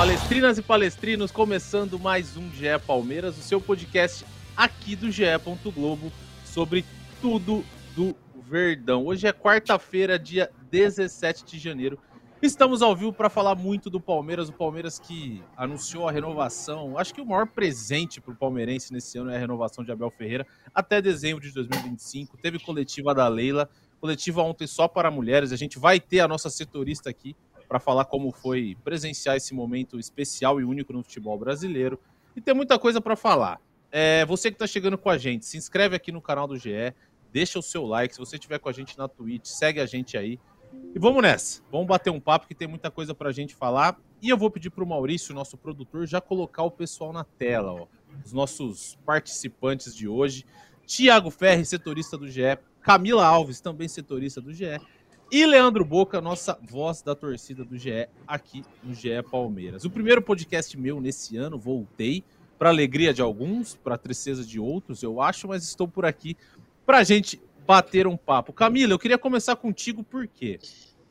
Palestrinas e palestrinos, começando mais um GE Palmeiras, o seu podcast aqui do GE. Globo sobre tudo do Verdão. Hoje é quarta-feira, dia 17 de janeiro. Estamos ao vivo para falar muito do Palmeiras, o Palmeiras que anunciou a renovação. Acho que o maior presente para o palmeirense nesse ano é a renovação de Abel Ferreira até dezembro de 2025. Teve coletiva da Leila, coletiva ontem só para mulheres. A gente vai ter a nossa setorista aqui para falar como foi presenciar esse momento especial e único no futebol brasileiro. E tem muita coisa para falar. É, você que está chegando com a gente, se inscreve aqui no canal do GE, deixa o seu like. Se você estiver com a gente na Twitch, segue a gente aí. E vamos nessa. Vamos bater um papo que tem muita coisa para a gente falar. E eu vou pedir para o Maurício, nosso produtor, já colocar o pessoal na tela, ó. Os nossos participantes de hoje. Tiago Ferri, setorista do GE. Camila Alves, também setorista do GE. E Leandro Boca, nossa voz da torcida do GE aqui no GE Palmeiras. O primeiro podcast meu nesse ano, voltei, para alegria de alguns, para tristeza de outros, eu acho, mas estou por aqui para a gente bater um papo. Camila, eu queria começar contigo porque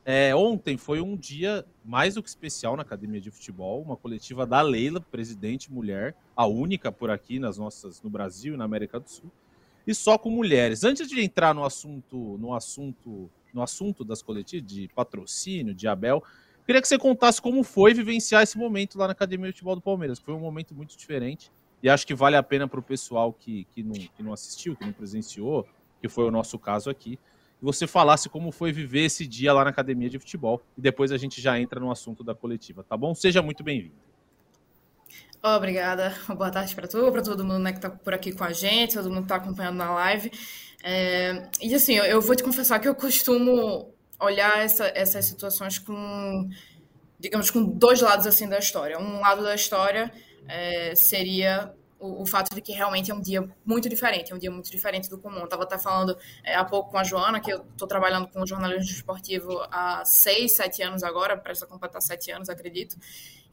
é, ontem foi um dia mais do que especial na Academia de Futebol, uma coletiva da Leila, presidente mulher, a única por aqui nas nossas no Brasil e na América do Sul, e só com mulheres. Antes de entrar no assunto, no assunto no assunto das coletivas, de patrocínio, de Abel. Queria que você contasse como foi vivenciar esse momento lá na Academia de Futebol do Palmeiras, que foi um momento muito diferente e acho que vale a pena para o pessoal que, que, não, que não assistiu, que não presenciou, que foi o nosso caso aqui, e você falasse como foi viver esse dia lá na Academia de Futebol e depois a gente já entra no assunto da coletiva, tá bom? Seja muito bem-vindo. Obrigada, boa tarde para tu, para todo mundo né, que está por aqui com a gente, todo mundo que está acompanhando na live. É, e assim, eu, eu, vou te confessar que eu costumo olhar essa, essas situações com, digamos, com dois lados assim da história. Um lado da história é, seria o, o, fato de que realmente é um dia muito diferente, é um dia muito diferente do comum. Eu estava até falando é, há pouco com a Joana, que eu estou trabalhando com jornalismo esportivo há seis, sete anos agora, para completar sete anos, acredito.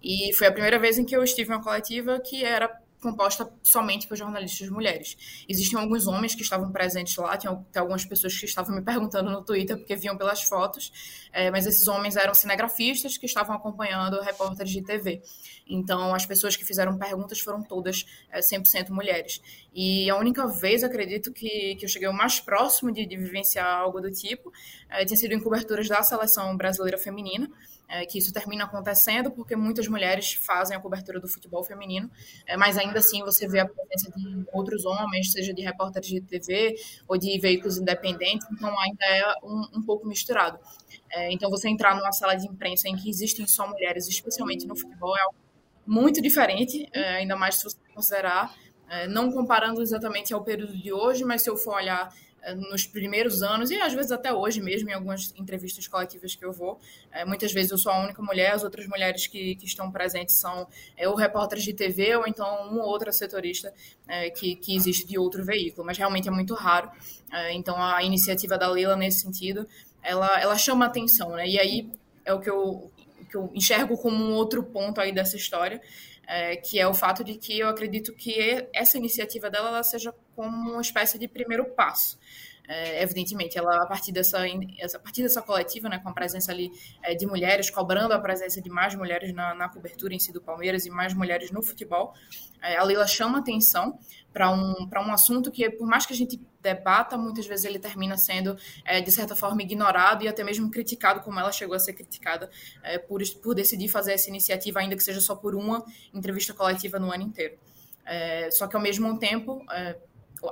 E foi a primeira vez em que eu estive em uma coletiva que era composta somente por jornalistas mulheres. Existiam alguns homens que estavam presentes lá, tinha algumas pessoas que estavam me perguntando no Twitter porque viam pelas fotos, é, mas esses homens eram cinegrafistas que estavam acompanhando repórteres de TV. Então, as pessoas que fizeram perguntas foram todas é, 100% mulheres. E a única vez, acredito, que, que eu cheguei o mais próximo de, de vivenciar algo do tipo, é, tinha sido em coberturas da seleção brasileira feminina, é, que isso termina acontecendo porque muitas mulheres fazem a cobertura do futebol feminino, é, mas ainda assim você vê a presença de outros homens, seja de repórteres de TV ou de veículos independentes, então ainda é um, um pouco misturado. É, então você entrar numa sala de imprensa em que existem só mulheres, especialmente no futebol, é algo muito diferente, é, ainda mais se você considerar, é, não comparando exatamente ao período de hoje, mas se eu for olhar nos primeiros anos, e às vezes até hoje mesmo, em algumas entrevistas coletivas que eu vou, é, muitas vezes eu sou a única mulher, as outras mulheres que, que estão presentes são é, ou repórteres de TV ou então uma ou outra setorista é, que, que existe de outro veículo, mas realmente é muito raro. então a iniciativa da Leila nesse sentido, ela, ela chama atenção, né? E aí é o que eu, que eu enxergo como um outro ponto aí dessa história, é, que é o fato de que eu acredito que essa iniciativa dela ela seja como uma espécie de primeiro passo. É, evidentemente, ela a partir dessa, a partir dessa coletiva, né, com a presença ali é, de mulheres, cobrando a presença de mais mulheres na, na, cobertura em si do Palmeiras e mais mulheres no futebol, é, a Leila chama atenção para um, um assunto que, por mais que a gente debata, muitas vezes ele termina sendo, é, de certa forma, ignorado e até mesmo criticado, como ela chegou a ser criticada é, por, por decidir fazer essa iniciativa, ainda que seja só por uma entrevista coletiva no ano inteiro. É, só que, ao mesmo tempo, é,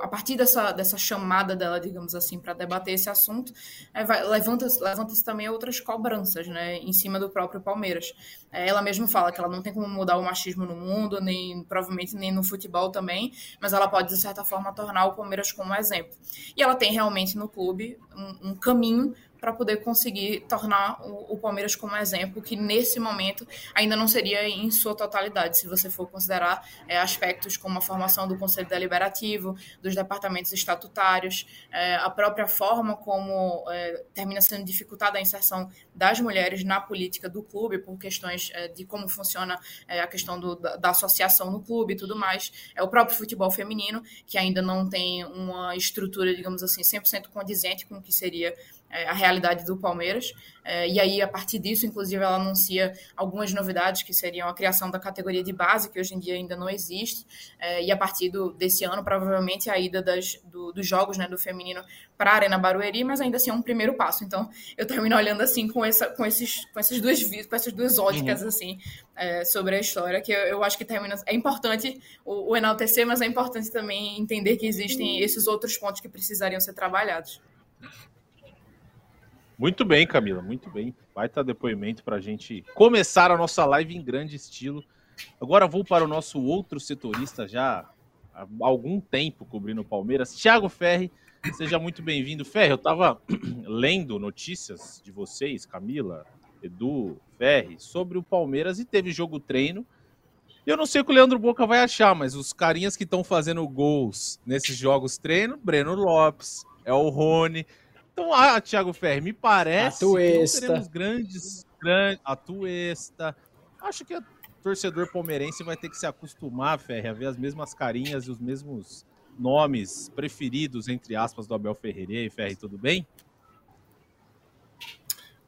a partir dessa, dessa chamada dela, digamos assim, para debater esse assunto, é, levanta-se levanta também outras cobranças né, em cima do próprio Palmeiras. É, ela mesma fala que ela não tem como mudar o machismo no mundo, nem provavelmente nem no futebol também, mas ela pode, de certa forma, tornar o Palmeiras como exemplo. E ela tem realmente no clube um, um caminho para poder conseguir tornar o, o, Palmeiras como exemplo, que nesse momento ainda não seria em sua totalidade, se você for considerar é, aspectos como a formação do Conselho Deliberativo, dos departamentos estatutários, é, a própria forma como é, termina sendo dificultada a inserção das mulheres na política do clube, por questões é, de como funciona é, a questão do, da, da, associação no clube e tudo mais. É o próprio futebol feminino, que ainda não tem uma estrutura, digamos assim, 100% condizente com o que seria a realidade do Palmeiras. É, e aí, a partir disso, inclusive, ela anuncia algumas novidades, que seriam a criação da categoria de base, que hoje em dia ainda não existe, é, e a partir do, desse ano, provavelmente, a ida das, do, dos jogos né, do feminino para a Arena Barueri, mas ainda assim é um primeiro passo. Então, eu termino olhando assim com, essa, com, esses, com essas duas com essas duas óticas uhum. assim é, sobre a história, que eu, eu, acho que termina. É importante o, o enaltecer, mas é importante também entender que existem esses outros pontos que precisariam ser trabalhados. Muito bem, Camila, muito bem. Vai estar depoimento para a gente começar a nossa live em grande estilo. Agora vou para o nosso outro setorista já há algum tempo cobrindo o Palmeiras, Thiago Ferri. Seja muito bem-vindo. Ferri, eu estava lendo notícias de vocês, Camila, Edu, Ferri, sobre o Palmeiras e teve jogo treino. Eu não sei o que o Leandro Boca vai achar, mas os carinhas que estão fazendo gols nesses jogos treino, Breno Lopes, é o Rony. Então, ah, Thiago Ferri, me parece Atuesta. que teremos grandes, grandes. Atuesta. Acho que o torcedor palmeirense vai ter que se acostumar, Ferri, a ver as mesmas carinhas e os mesmos nomes preferidos, entre aspas, do Abel Ferreira. E aí, Ferri, tudo bem?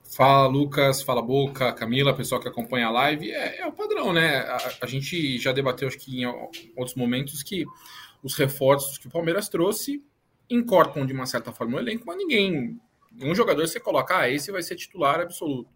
Fala, Lucas. Fala, Boca, Camila, pessoal que acompanha a live. É, é o padrão, né? A, a, gente já debateu, acho que em outros momentos, que os reforços que o Palmeiras trouxe incorporam de uma certa forma o elenco, mas ninguém. Nenhum jogador você coloca, ah, esse vai ser titular absoluto.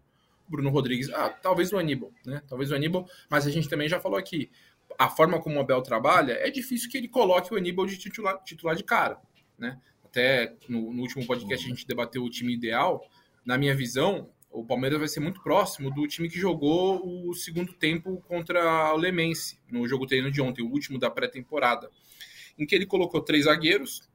Bruno Rodrigues, ah, talvez o Aníbal, né? Talvez o Aníbal, mas a gente também já falou aqui. A forma como o Abel trabalha, é difícil que ele coloque o Aníbal de titular, titular de cara, né? Até no, no último podcast a gente debateu o time ideal. Na minha visão, o Palmeiras vai ser muito próximo do time que jogou o segundo tempo contra o Lemense, no jogo treino de ontem, o último da pré-temporada, em que ele colocou três zagueiros,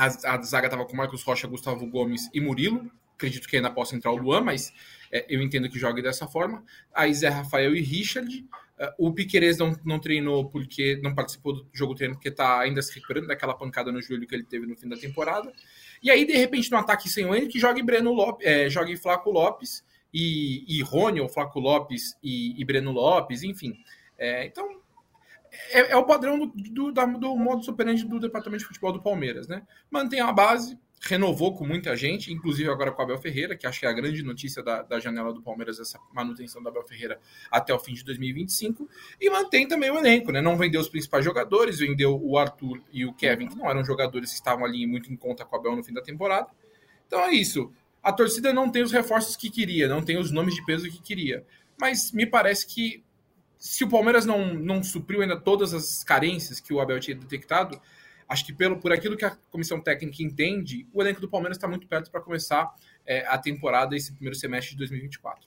a, a zaga estava com Marcos Rocha, Gustavo Gomes e Murilo. Acredito que ainda possa entrar o Luan, mas é, eu entendo que jogue dessa forma. Aí Zé Rafael e Richard. Uh, o Piquerez não, não treinou porque não participou do jogo treino, porque está ainda se recuperando daquela pancada no joelho que ele teve no fim da temporada. E aí, de repente, no ataque sem o Henrique, jogue Breno Lopes, é, jogue Flaco Lopes e, e Rony, ou Flaco Lopes e, e Breno Lopes, enfim. É, então, é, é, o padrão do, do, da, do modo superante do departamento de futebol do Palmeiras, né? Mantém a base, renovou com muita gente, inclusive agora com o Abel Ferreira, que acho que é a grande notícia da, da janela do Palmeiras, essa manutenção do Abel Ferreira até o fim de 2025, e mantém também o elenco, né? Não vendeu os principais jogadores, vendeu o Arthur e o Kevin, que não eram jogadores que estavam ali muito em conta com o Abel no fim da temporada. Então é isso. A torcida não tem os reforços que queria, não tem os nomes de peso que queria. Mas me parece que se o Palmeiras não, não supriu ainda todas as carências que o Abel tinha detectado, acho que pelo, por aquilo que a comissão técnica entende, o elenco do Palmeiras está muito perto para começar é, a temporada, esse primeiro semestre de 2024.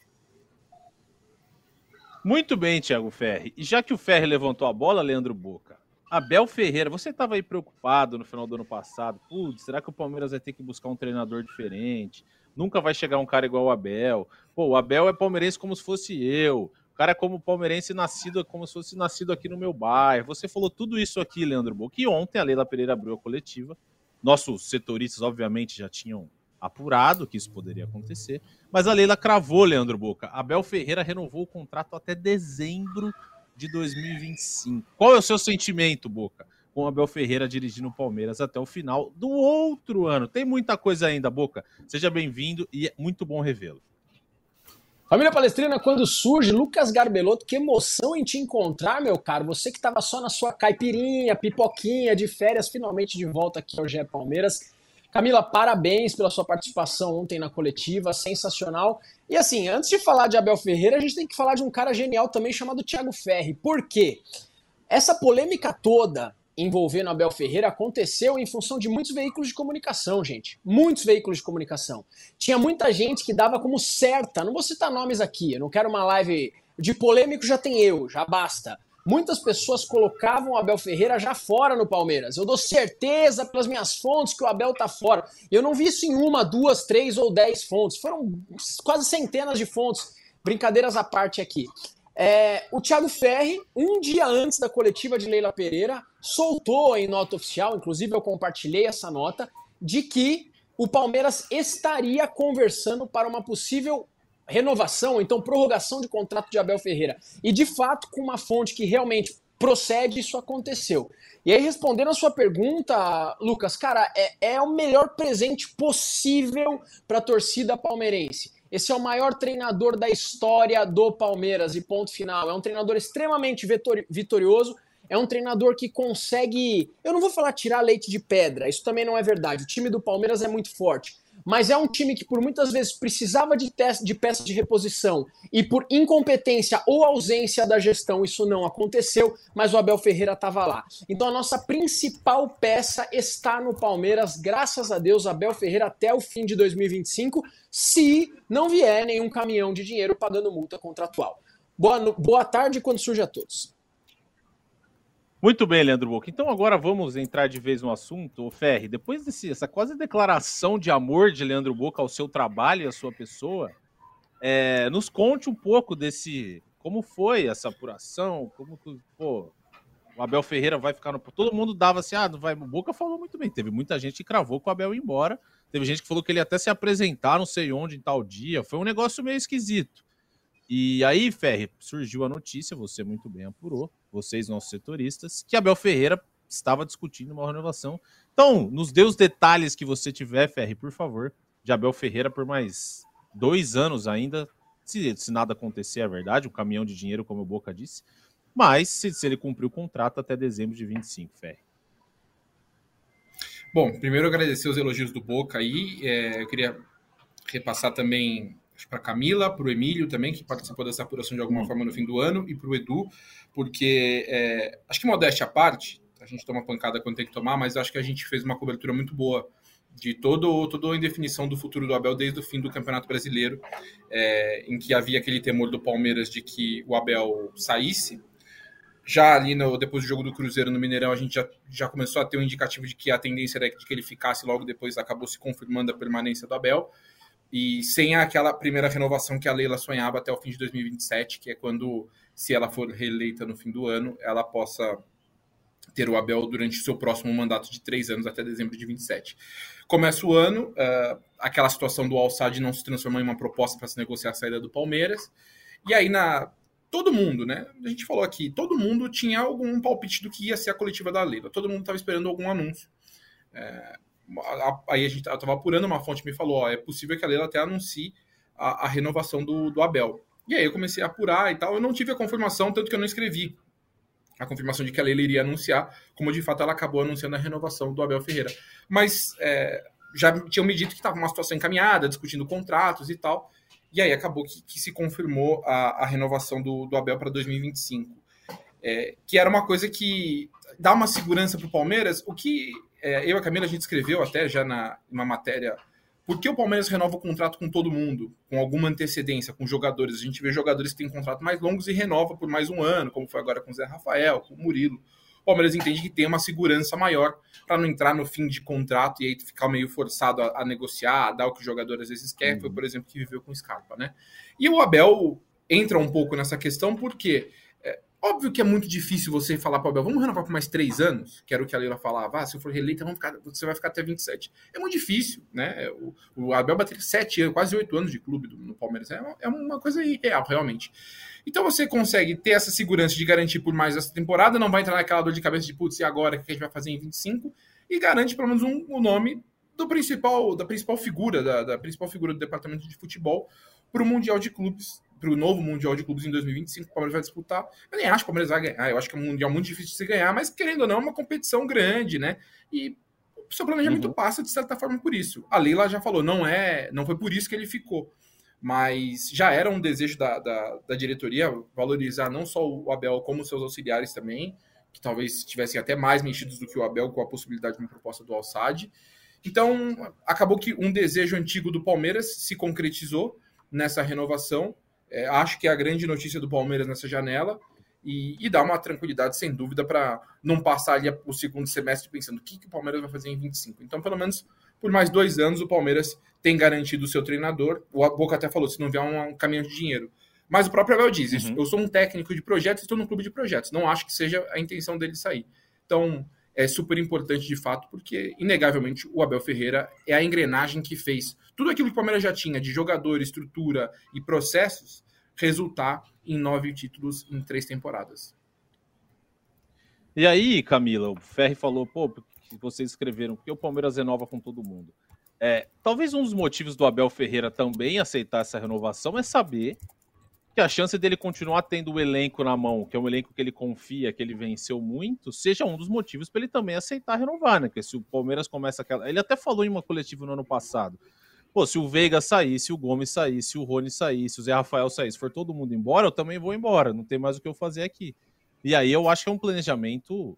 Muito bem, Thiago Ferri. E já que o Ferri levantou a bola, Leandro Boca, Abel Ferreira, você estava aí preocupado no final do ano passado. Putz, será que o Palmeiras vai ter que buscar um treinador diferente? Nunca vai chegar um cara igual o Abel. Pô, o Abel é palmeirense como se fosse eu. O cara é como palmeirense nascido, é como se fosse nascido aqui no meu bairro. Você falou tudo isso aqui, Leandro Boca. E ontem a Leila Pereira abriu a coletiva. Nossos setoristas, obviamente, já tinham apurado que isso poderia acontecer. Mas a Leila cravou, Leandro Boca. Abel Ferreira renovou o contrato até dezembro de 2025. Qual é o seu sentimento, Boca, com Abel Ferreira dirigindo o Palmeiras até o final do outro ano? Tem muita coisa ainda, Boca. Seja bem-vindo e é muito bom revê-lo. Família Palestrina, quando surge, Lucas Garbelotto, que emoção em te encontrar, meu caro. Você que estava só na sua caipirinha, pipoquinha de férias, finalmente de volta aqui ao GE Palmeiras. Camila, parabéns pela sua participação ontem na coletiva, sensacional. E assim, antes de falar de Abel Ferreira, a gente tem que falar de um cara genial também chamado Thiago Ferri. Por quê? Essa polêmica toda envolvendo Abel Ferreira aconteceu em função de muitos veículos de comunicação, gente. Muitos veículos de comunicação. Tinha muita gente que dava como certa, não vou citar nomes aqui, eu não quero uma live de polêmico, já tem eu, já basta. muitas pessoas colocavam o Abel Ferreira já fora no Palmeiras. Eu dou certeza pelas minhas fontes que o Abel tá fora. Eu não vi isso em uma, duas, três ou dez fontes. Foram quase centenas de fontes. Brincadeiras à parte aqui. É, o Thiago Ferri, um dia antes da coletiva de Leila Pereira, soltou em nota oficial, inclusive eu compartilhei essa nota, de que o Palmeiras estaria conversando para uma possível renovação, então prorrogação de contrato de Abel Ferreira. E de fato, com uma fonte que realmente procede, isso aconteceu. E aí, respondendo a sua pergunta, Lucas, cara, é, é o melhor presente possível para a torcida palmeirense. Esse é o maior treinador da história do Palmeiras, e ponto final. É um treinador extremamente vitorioso. É um treinador que consegue. Eu não vou falar tirar leite de pedra, isso também não é verdade. O time do Palmeiras é muito forte mas é um time que por muitas vezes precisava de, de peça de reposição e por incompetência ou ausência da gestão isso não aconteceu, mas o Abel Ferreira estava lá. Então a nossa principal peça está no Palmeiras, graças a Deus, Abel Ferreira até o fim de 2025, se não vier nenhum caminhão de dinheiro pagando multa contratual. Boa, boa tarde quando surge a todos. Muito bem, Leandro Boca. Então agora vamos entrar de vez no assunto. O Ferri, depois dessa quase declaração de amor de Leandro Boca ao seu trabalho e à sua pessoa, é, nos conte um pouco desse. Como foi essa apuração? Como pô, o Abel Ferreira vai ficar no. Todo mundo dava assim, ah, vai. O Boca falou muito bem. Teve muita gente que cravou com o Abel embora. Teve gente que falou que ele ia até se apresentar, não sei onde, em tal dia. Foi um negócio meio esquisito. E aí, Ferri, surgiu a notícia, você muito bem apurou, vocês, nossos setoristas, que Abel Ferreira estava discutindo uma renovação. Então, nos dê os detalhes que você tiver, Ferri, por favor, de Abel Ferreira por mais dois anos ainda, se, se nada acontecer, é verdade, um caminhão de dinheiro, como o Boca disse, mas se, se ele cumprir o contrato até dezembro de 25, Ferri. Bom, primeiro agradecer os elogios do Boca aí, é, eu queria repassar também para Camila, para o Emílio também, que participou dessa apuração de alguma hum. forma no fim do ano, e para o Edu, porque é, acho que modéstia à parte, a gente toma pancada quando tem que tomar, mas acho que a gente fez uma cobertura muito boa de todo, toda a indefinição do futuro do Abel desde o fim do Campeonato Brasileiro, é, em que havia aquele temor do Palmeiras de que o Abel saísse. Já ali no, depois do jogo do Cruzeiro no Mineirão, a gente já, já começou a ter um indicativo de que a tendência era de que ele ficasse, logo depois acabou se confirmando a permanência do Abel e sem aquela primeira renovação que a Leila sonhava até o fim de 2027, que é quando, se ela for reeleita no fim do ano, ela possa ter o Abel durante o seu próximo mandato de três anos até dezembro de 27. Começa o ano, uh, aquela situação do Alçade não se transformou em uma proposta para se negociar a saída do Palmeiras, e aí na todo mundo, né? A gente falou aqui, todo mundo tinha algum palpite do que ia ser a coletiva da Leila, todo mundo estava esperando algum anúncio. É, aí a gente estava apurando, uma fonte me falou, ó, é possível que a Leila até anuncie a, a, renovação do, do Abel. E aí eu comecei a apurar e tal, eu não tive a confirmação, tanto que eu não escrevi a confirmação de que a Leila iria anunciar, como de fato ela acabou anunciando a renovação do Abel Ferreira. Mas é, já tinham me dito que estava uma situação encaminhada, discutindo contratos e tal, e aí acabou que, que se confirmou a, a renovação do, do Abel para 2025. É, que era uma coisa que dá uma segurança para o Palmeiras, o que é, eu e a Camila, a gente escreveu até já na uma matéria por que o Palmeiras renova o contrato com todo mundo, com alguma antecedência, com jogadores? A gente vê jogadores que têm contrato mais longos e renova por mais um ano, como foi agora com o Zé Rafael, com o Murilo. O Palmeiras entende que tem uma segurança maior para não entrar no fim de contrato e aí ficar meio forçado a, a negociar, a dar o que o jogador às vezes quer. Uhum. Foi, por exemplo, que viveu com o Scarpa, né? E o Abel entra um pouco nessa questão porque Óbvio que é muito difícil você falar para o Abel, vamos renovar por mais três anos, que era o que a Leila falava, ah, se eu for reeleita, vamos ficar, você vai ficar até 27. É muito difícil, né? O, o Abel bater sete anos, quase oito anos de clube do, no Palmeiras, é uma, é uma coisa irreal, realmente. Então você consegue ter essa segurança de garantir por mais essa temporada, não vai entrar naquela dor de cabeça de, putz, e agora, o que a gente vai fazer em 25? E garante pelo menos um, o nome do principal, da principal figura, da, da principal figura do departamento de futebol para o Mundial de Clubes para o novo Mundial de Clubes em 2025, o Palmeiras vai disputar. Eu nem acho que o Palmeiras vai ganhar, eu acho que é um Mundial muito difícil de se ganhar, mas querendo ou não, é uma competição grande, né? E o seu planejamento uhum. passa, de certa forma, por isso. A Leila já falou, não é, não foi por isso que ele ficou. Mas já era um desejo da, da, da diretoria valorizar não só o Abel, como os seus auxiliares também, que talvez estivessem até mais mexidos do que o Abel com a possibilidade de uma proposta do Alçade. Então, acabou que um desejo antigo do Palmeiras se concretizou nessa renovação é, acho que é a grande notícia do Palmeiras nessa janela. e, e dar uma tranquilidade, sem dúvida, para não passar ali o segundo semestre pensando o que, que o Palmeiras vai fazer em 25. Então, pelo menos por mais dois anos, o Palmeiras tem garantido o seu treinador. O Boca até falou: se não vier um, um caminhão de dinheiro. Mas o próprio Abel diz: uhum. eu sou um técnico de projetos, estou num clube de projetos. Não acho que seja a intenção dele sair. Então, é super importante de fato, porque, inegavelmente, o Abel Ferreira é a engrenagem que fez tudo aquilo que o Palmeiras já tinha de jogador, estrutura e processos resultar em nove títulos em três temporadas. E aí, Camila, o Ferri falou, pô, vocês escreveram, porque o Palmeiras renova com todo mundo. É, talvez um dos motivos do Abel Ferreira também aceitar essa renovação é saber que a chance dele continuar tendo o elenco na mão, que é um elenco que ele confia, que ele venceu muito, seja um dos motivos para ele também aceitar renovar, né? Porque se o Palmeiras começa aquela. Ele até falou em uma coletiva no ano passado. Pô, se o Veiga sair, se o Gomes sair, se o Rony sair, se o Zé Rafael sair, se for todo mundo embora, eu também vou embora. Não tem mais o que eu fazer aqui. E aí eu acho que é um planejamento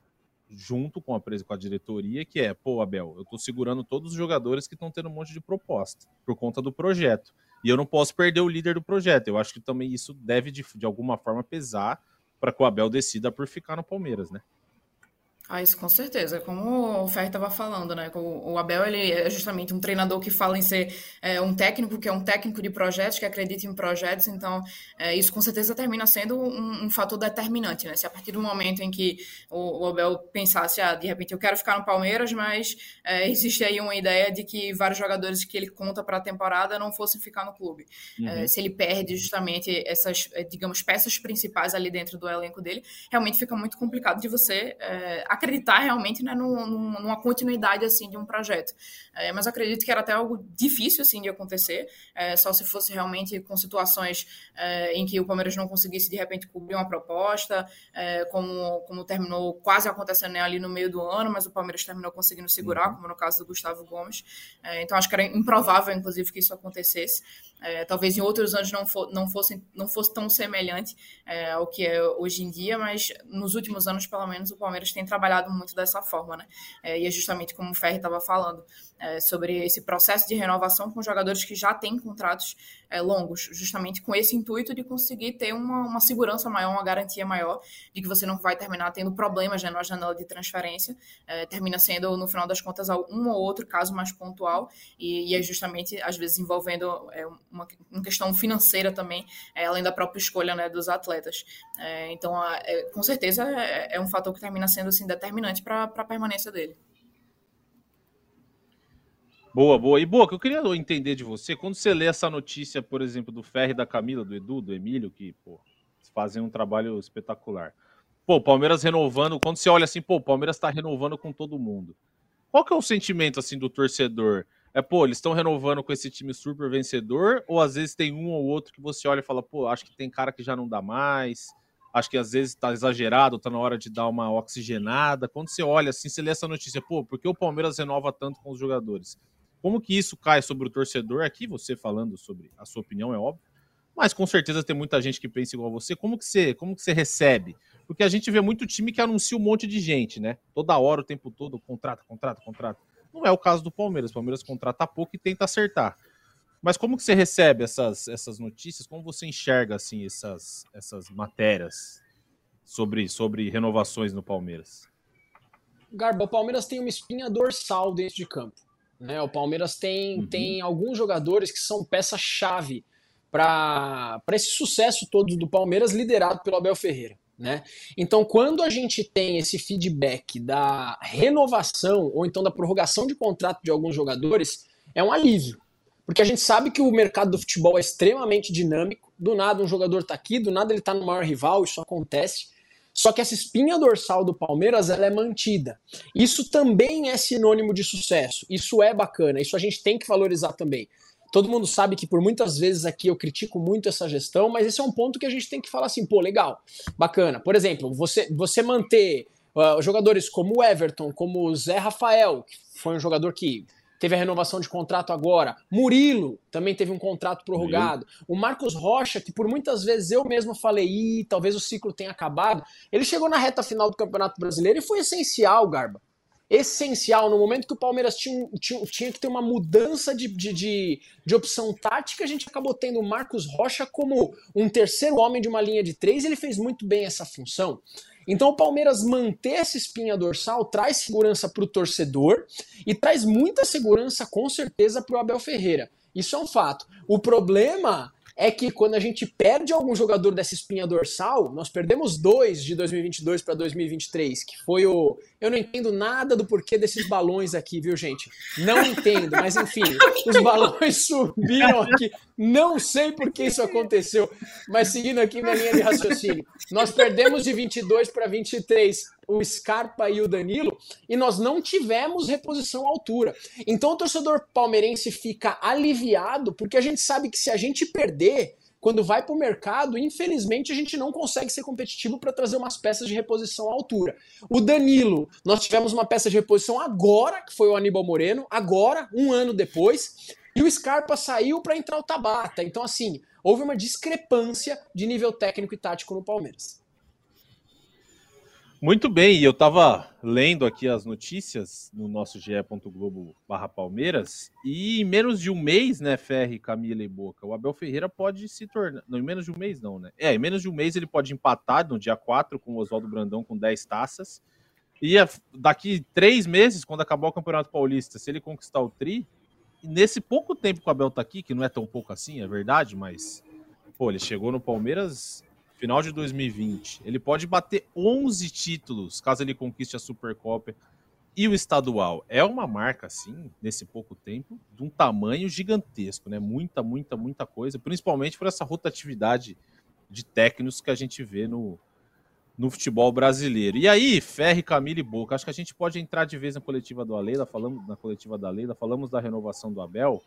junto com a, com a diretoria, que é, pô, Abel, eu tô segurando todos os jogadores que estão tendo um monte de proposta por conta do projeto. E eu não posso perder o líder do projeto. Eu acho que também isso deve, de, de alguma forma, pesar para que o Abel decida por ficar no Palmeiras, né? Ah, isso com certeza. Como o Fer estava falando, né? O, Abel ele é justamente um treinador que fala em ser é, um técnico, que é um técnico de projetos, que acredita em projetos. Então, é, isso com certeza termina sendo um, um, fator determinante, né? Se a partir do momento em que o, o, Abel pensasse, ah, de repente eu quero ficar no Palmeiras, mas é, existe aí uma ideia de que vários jogadores que ele conta para a temporada não fossem ficar no clube. Uhum. É, se ele perde justamente essas, é, digamos, peças principais ali dentro do elenco dele, realmente fica muito complicado de você é, acreditar realmente né, numa continuidade assim de um projeto. É, mas acredito que era até algo difícil assim de acontecer, é, só se fosse realmente com situações é, em que o Palmeiras não conseguisse de repente cobrir uma proposta, é, como, como terminou quase acontecendo né, ali no meio do ano, mas o Palmeiras terminou conseguindo segurar, uhum. como no caso do Gustavo Gomes. É, então acho que era improvável, inclusive, que isso acontecesse. É, talvez em outros anos não, não, fosse, não fosse tão semelhante é, ao que é hoje em dia, mas nos últimos anos, pelo menos, o Palmeiras tem trabalhado muito dessa forma, né? É, e é justamente como o Ferri estava falando é, sobre esse processo de renovação com jogadores que já têm contratos é, longos, justamente com esse intuito de conseguir ter uma, uma, segurança maior, uma garantia maior de que você não vai terminar tendo problemas né, na janela de transferência, é, termina sendo, no final das contas, um ou outro caso mais pontual, e, e é justamente, às vezes, envolvendo é, uma, uma, questão financeira também, é, além da própria escolha né, dos atletas. É, então, com certeza, é, um fator que termina sendo assim, determinante para a permanência dele. Boa, boa. E boa, que eu queria entender de você, quando você lê essa notícia, por exemplo, do Ferre, da Camila, do Edu, do Emílio, que pô, fazem um trabalho espetacular. Pô, Palmeiras renovando, quando você olha assim, pô, o Palmeiras tá renovando com todo mundo. Qual que é o sentimento assim do torcedor? É, pô, eles estão renovando com esse time super vencedor, ou às vezes tem um ou outro que você olha e fala, pô, acho que tem cara que já não dá mais, acho que às vezes tá exagerado, tá na hora de dar uma oxigenada. Quando você olha assim, você lê essa notícia, pô, por que o Palmeiras renova tanto com os jogadores? Como que isso cai sobre o torcedor? Aqui você falando sobre a sua opinião, é óbvio. Mas com certeza tem muita gente que pensa igual a você. Como que você, como que você recebe? Porque a gente vê muito time que anuncia um monte de gente, né? Toda hora, o tempo todo, contrata, contrata, contrata. Não é o caso do Palmeiras. O Palmeiras contrata pouco e tenta acertar. Mas como que você recebe essas, essas notícias? Como você enxerga assim essas, essas matérias sobre, sobre renovações no Palmeiras? Garba, o Palmeiras tem uma espinha dorsal dentro de campo. Né? O Palmeiras tem, uhum. tem alguns jogadores que são peça-chave para esse sucesso todo do Palmeiras, liderado pelo Abel Ferreira. Né? Então, quando a gente tem esse feedback da renovação ou então da prorrogação de contrato de alguns jogadores, é um alívio. Porque a gente sabe que o mercado do futebol é extremamente dinâmico. Do nada um jogador está aqui, do nada ele está no maior rival, isso acontece. Só que essa espinha dorsal do Palmeiras ela é mantida. Isso também é sinônimo de sucesso. Isso é bacana. Isso a gente tem que valorizar também. Todo mundo sabe que por muitas vezes aqui eu critico muito essa gestão, mas esse é um ponto que a gente tem que falar assim, pô, legal, bacana. Por exemplo, você, você manter uh, jogadores como o Everton, como o Zé Rafael, que foi um jogador que teve a renovação de contrato agora. Murilo também teve um contrato prorrogado. O Marcos Rocha, que por muitas vezes eu mesmo falei, Ih, talvez o ciclo tenha acabado, ele chegou na reta final do Campeonato Brasileiro e foi essencial, Garba. essencial, no momento que o Palmeiras tinha, tinha, tinha que ter uma mudança de, de, de, de, opção tática, a gente acabou tendo o Marcos Rocha como um terceiro homem de uma linha de três, e ele fez muito bem essa função. Então o Palmeiras manter essa espinha dorsal traz segurança para o torcedor e traz muita segurança, com certeza, para o Abel Ferreira. Isso é um fato. O problema é que quando a gente perde algum jogador dessa espinha dorsal, nós perdemos dois de 2022 para 2023, que foi o. Eu não entendo nada do porquê desses balões aqui, viu, gente? Não entendo, mas enfim, os balões subiram aqui. Não sei por que isso aconteceu, mas seguindo aqui minha linha de raciocínio, nós perdemos de 22 para 23 o Scarpa e o Danilo, e nós não tivemos reposição à altura. Então o torcedor palmeirense fica aliviado, porque a gente sabe que se a gente perder, quando vai para o mercado, infelizmente a gente não consegue ser competitivo para trazer umas peças de reposição à altura. O Danilo, nós tivemos uma peça de reposição agora, que foi o Aníbal Moreno, agora, um ano depois, e o Scarpa saiu para entrar o Tabata. Então, assim, houve uma discrepância de nível técnico e tático no Palmeiras. Muito bem, e eu estava lendo aqui as notícias no nosso ge.globo barra Palmeiras, e em menos de um mês, né, Ferri, Camila e Boca, o Abel Ferreira pode se tornar. Não, em menos de um mês, não, né? É, em menos de um mês ele pode empatar no dia 4 com o Oswaldo Brandão com 10 taças. E daqui três meses, quando acabar o Campeonato Paulista, se ele conquistar o Tri, nesse pouco tempo que o Abel tá aqui, que não é tão pouco assim, é verdade, mas pô, ele chegou no Palmeiras final de 2020, ele pode bater 11 títulos caso ele conquiste a Supercopa e o estadual. É uma marca, assim, nesse pouco tempo, de um tamanho gigantesco, né? Muita, muita, muita coisa, principalmente por essa rotatividade de técnicos que a gente vê no, no futebol brasileiro. E aí, Ferre, Camille e Boca, acho que a gente pode entrar de vez na coletiva do Aleida, falamos na coletiva da Leila, falamos da renovação do Abel.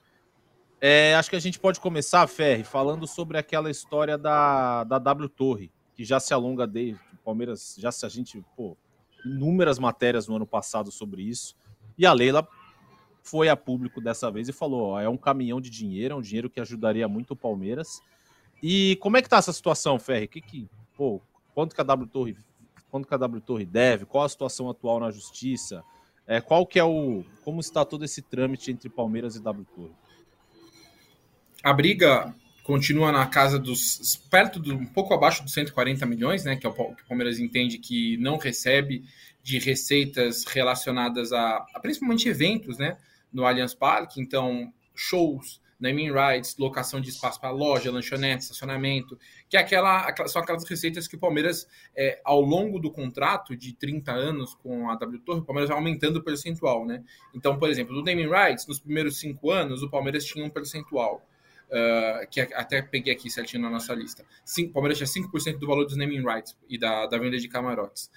É, acho que a gente pode começar, Ferri, falando sobre aquela história da, da W Torre, que já se alonga desde o Palmeiras, já se a gente, pô, inúmeras matérias no ano passado sobre isso. E a Leila foi a público dessa vez e falou: ó, é um caminhão de dinheiro, é um dinheiro que ajudaria muito o Palmeiras. E como é que tá essa situação, Ferri? Que que, pô, quanto que a W Torre, quanto que a W Torre deve? Qual a situação atual na justiça? É, qual que é o, como está todo esse trâmite entre Palmeiras e W Torre? A briga continua na casa dos perto do um pouco abaixo dos 140 milhões, né, que é o que o Palmeiras entende que não recebe de receitas relacionadas a, a principalmente eventos, né, no Allianz Parque, então shows, naming rights, locação de espaço para loja, lanchonete, estacionamento, que é aquela, são aquelas receitas que o Palmeiras, é, ao longo do contrato de 30 anos com a W Torre, o Palmeiras vai aumentando o percentual, né? Então, por exemplo, do naming rights, nos primeiros cinco anos, o Palmeiras tinha um percentual uh, que até peguei aqui certinho na nossa lista. o Palmeiras tinha 5% do valor dos naming rights e da, da venda de camarotes.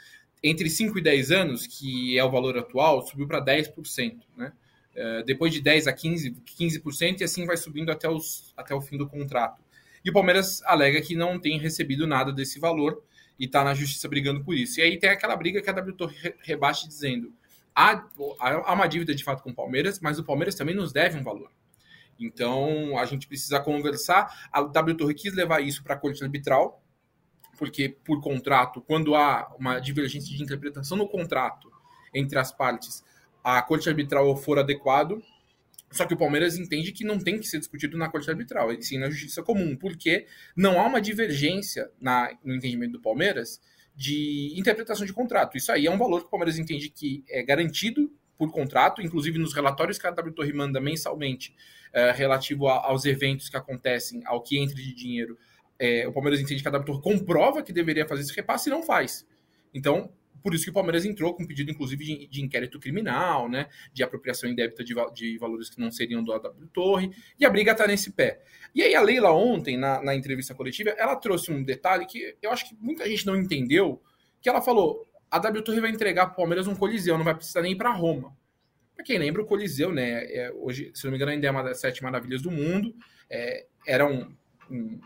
Entre 5 e 10 anos, que é o valor atual, subiu para 10%. Né? Uh, depois de 10 a 15%, 15% e assim vai subindo até, os, até o fim do contrato. E o Palmeiras alega que não tem recebido nada desse valor e está na justiça brigando por isso. E aí tem aquela briga que a W rebate dizendo há, há uma dívida de fato com o Palmeiras, mas o Palmeiras também nos deve um valor. Então, a gente precisa conversar. A W Torre quis levar isso para a corte arbitral, porque, por contrato, quando há uma divergência de interpretação no contrato entre as partes, a corte arbitral for adequado. Só que o Palmeiras entende que não tem que ser discutido na corte arbitral, e sim na justiça comum, porque não há uma divergência na, no entendimento do Palmeiras de interpretação de contrato. Isso aí é um valor que o Palmeiras entende que é garantido por contrato, inclusive nos relatórios que a W Torre manda mensalmente é, relativo a, aos eventos que acontecem, ao que entra de dinheiro, é, o Palmeiras entende que a W comprova que deveria fazer esse repasse e não faz. Então, por isso que o Palmeiras entrou com um pedido, inclusive, de, de inquérito criminal, né? De apropriação indébita de, de valores que não seriam do AW Torre, e a briga está nesse pé. E aí a Leila ontem, na, na entrevista coletiva, ela trouxe um detalhe que eu acho que muita gente não entendeu, que ela falou, a W Torre vai entregar para o Palmeiras um coliseu, não vai precisar nem ir para Roma. Para quem lembra, o Coliseu, né? É, hoje, se não me engano, ainda é uma das sete maravilhas do mundo. É, era um, um,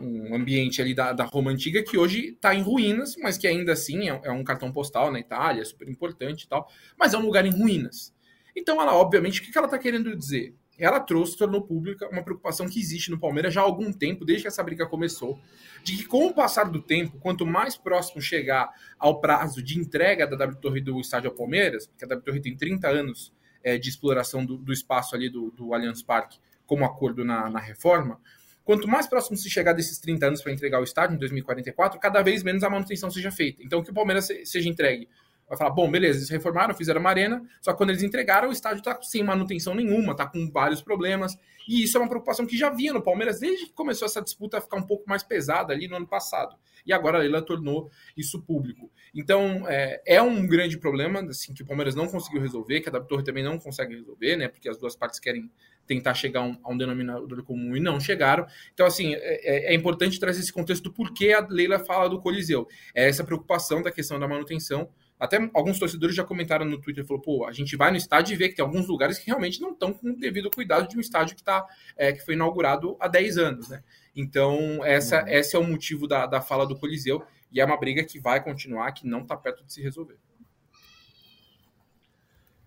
um, ambiente ali da, da Roma Antiga que hoje está em ruínas, mas que ainda assim é, é, um cartão postal na Itália, super importante e tal. Mas é um lugar em ruínas. Então, ela, obviamente, o que ela está querendo dizer? Ela trouxe, tornou pública uma preocupação que existe no Palmeiras já há algum tempo, desde que essa briga começou, de que com o passar do tempo, quanto mais próximo chegar ao prazo de entrega da W Torre do estádio ao Palmeiras, que a W Torre tem 30 anos é, de exploração do, do, espaço ali do, do Allianz Parque, como acordo na, na reforma, quanto mais próximo se chegar desses 30 anos para entregar o estádio em 2044, cada vez menos a manutenção seja feita. Então, que o Palmeiras seja entregue vai falar, bom, beleza, eles reformaram, fizeram uma arena, só que quando eles entregaram, o estádio está sem manutenção nenhuma, está com vários problemas, e isso é uma preocupação que já havia no Palmeiras desde que começou essa disputa a ficar um pouco mais pesada ali no ano passado. E agora a Leila tornou isso público. Então, é, é um grande problema, assim, que o Palmeiras não conseguiu resolver, que a da Torre também não consegue resolver, né, porque as duas partes querem tentar chegar a um, a um denominador comum e não chegaram. Então, assim, é, é, é importante trazer esse contexto do porquê a Leila fala do Coliseu. É essa preocupação da questão da manutenção, até alguns torcedores já comentaram no Twitter, falou, pô, a gente vai no estádio e vê que tem alguns lugares que realmente não estão com o devido cuidado de um estádio que, tá, é, que foi inaugurado há 10 anos, né? Então, essa, uhum. esse é o motivo da, da fala do Coliseu, e é uma briga que vai continuar, que não está perto de se resolver.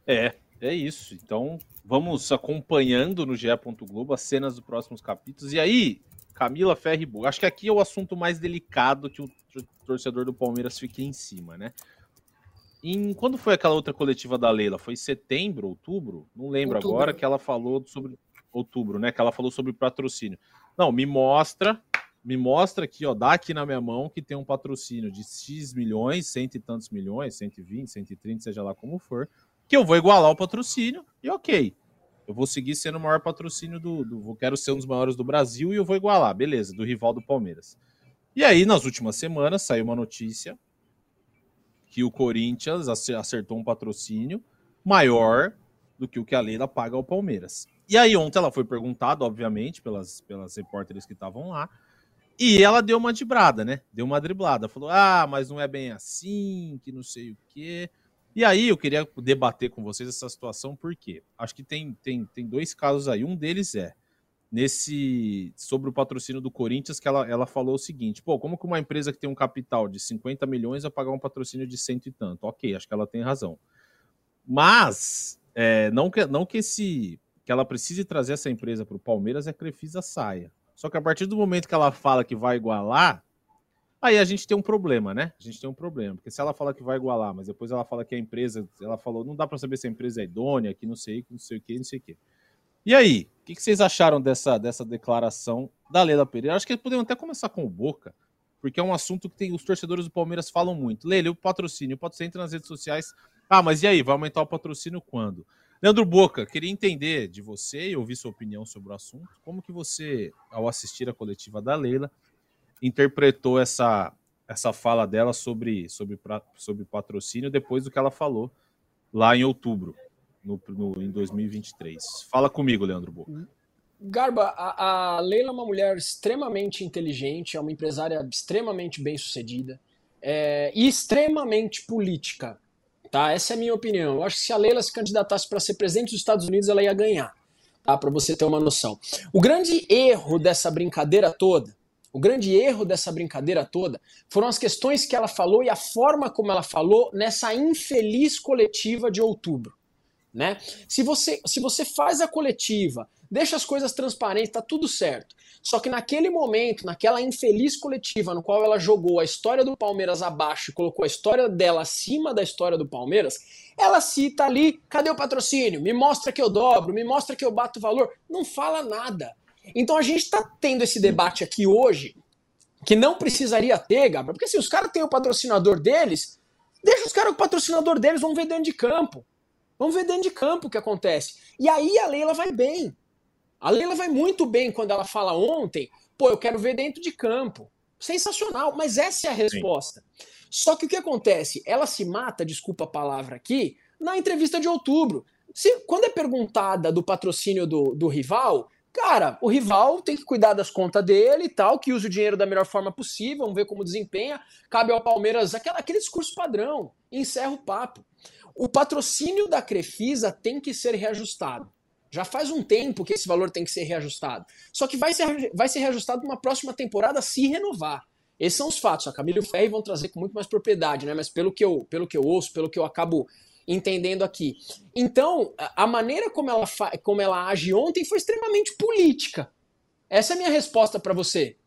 É, é isso. Então, vamos acompanhando no GE. Globo as cenas dos próximos capítulos. E aí, Camila Ferribu, acho que aqui é o assunto mais delicado que o torcedor do Palmeiras fica em cima, né? Em, quando foi aquela outra coletiva da Leila? Foi setembro, outubro? Não lembro outubro. agora que ela falou sobre outubro, né? Que ela falou sobre patrocínio. Não, me mostra, me mostra aqui, ó, dá aqui na minha mão que tem um patrocínio de X milhões, cento e tantos milhões, 120, 130, seja lá como for, que eu vou igualar o patrocínio e ok. Eu vou seguir sendo o maior patrocínio do, do. Quero ser um dos maiores do Brasil e eu vou igualar, beleza, do rival do Palmeiras. E aí, nas últimas semanas, saiu uma notícia que o Corinthians acertou um patrocínio maior do que o que a Leila paga ao Palmeiras. E aí ontem ela foi perguntada, obviamente, pelas, pelas repórteres que estavam lá, e ela deu uma dibrada, né? Deu uma driblada. Falou, ah, mas não é bem assim, que não sei o quê. E aí eu queria debater com vocês essa situação, porque acho que tem, tem, tem dois casos aí. Um deles é, nesse sobre o patrocínio do Corinthians que ela, ela falou o seguinte: pô, como que uma empresa que tem um capital de 50 milhões vai pagar um patrocínio de cento e tanto? Ok, acho que ela tem razão. Mas é, não que não que esse que ela precise trazer essa empresa para o Palmeiras é a Crefisa saia. Só que a partir do momento que ela fala que vai igualar, aí a gente tem um problema, né? A gente tem um problema, porque se ela fala que vai igualar, mas depois ela fala que a empresa, ela falou, não dá para saber se a empresa é idônea, que não sei, que não sei o que, não sei o que. E aí, o que, que, vocês acharam dessa, dessa declaração da Leila Pereira? Acho que podemos até começar com o Boca, porque é um assunto que tem, os torcedores do Palmeiras falam muito. Leila, o patrocínio, pode ser entre nas redes sociais. Ah, mas e aí, vai aumentar o patrocínio quando? Leandro Boca, queria entender de você e ouvir sua opinião sobre o assunto. Como que você, ao assistir a coletiva da Leila, interpretou essa, essa fala dela sobre, sobre, sobre patrocínio depois do que ela falou lá em outubro? No, no, em 2023. Fala comigo, Leandro Boca. Garba, a, a Leila é uma mulher extremamente inteligente, é uma empresária extremamente bem sucedida é, e extremamente política. Tá? Essa é a minha opinião. Eu acho que se a Leila se candidatasse para ser presidente dos Estados Unidos, ela ia ganhar. Tá? Para você ter uma noção. O grande erro dessa brincadeira toda, o grande erro dessa brincadeira toda foram as questões que ela falou e a forma como ela falou nessa infeliz coletiva de outubro né? Se você, se você faz a coletiva, deixa as coisas transparentes, tá tudo certo. Só que naquele momento, naquela infeliz coletiva no qual ela jogou a história do Palmeiras abaixo e colocou a história dela acima da história do Palmeiras, ela cita ali, cadê o patrocínio? Me mostra que eu dobro, me mostra que eu bato valor. Não fala nada. Então a gente está tendo esse debate aqui hoje, que não precisaria ter, Gabriel, porque se assim, os caras têm o patrocinador deles, deixa os caras com o patrocinador deles, vão ver dentro de campo. Vamos ver dentro de campo o que acontece. E aí a Leila vai bem. A Leila vai muito bem quando ela fala ontem, pô, eu quero ver dentro de campo. Sensacional, mas essa é a resposta. Sim. Só que o que acontece? Ela se mata, desculpa a palavra aqui, na entrevista de outubro. Se, quando é perguntada do patrocínio do, do rival, cara, o rival tem que cuidar das contas dele e tal, que use o dinheiro da melhor forma possível, vamos ver como desempenha. Cabe ao Palmeiras aquele, aquele discurso padrão. encerra o papo. O patrocínio da Crefisa tem que ser reajustado. Já faz um tempo que esse valor tem que ser reajustado. Só que vai ser, vai ser reajustado numa próxima temporada se renovar. Esses são os fatos. A Camila e o Ferri vão trazer com muito mais propriedade, né? Mas pelo que eu, pelo que eu ouço, pelo que eu acabo entendendo aqui. Então, a maneira como ela, como ela age ontem foi extremamente política. Essa é a minha resposta para você.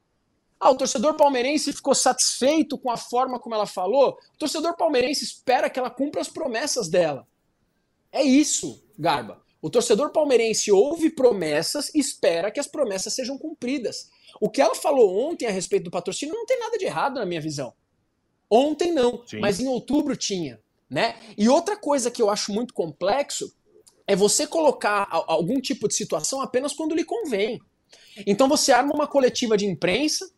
Ah, o torcedor palmeirense ficou satisfeito com a forma como ela falou? O torcedor palmeirense espera que ela cumpra as promessas dela. É isso, Garba. O torcedor palmeirense ouve promessas e espera que as promessas sejam cumpridas. O que ela falou ontem a respeito do patrocínio não tem nada de errado na minha visão. Ontem não, Sim. mas em outubro tinha, né? E outra coisa que eu acho muito complexo é você colocar algum tipo de situação apenas quando lhe convém. Então você arma uma coletiva de imprensa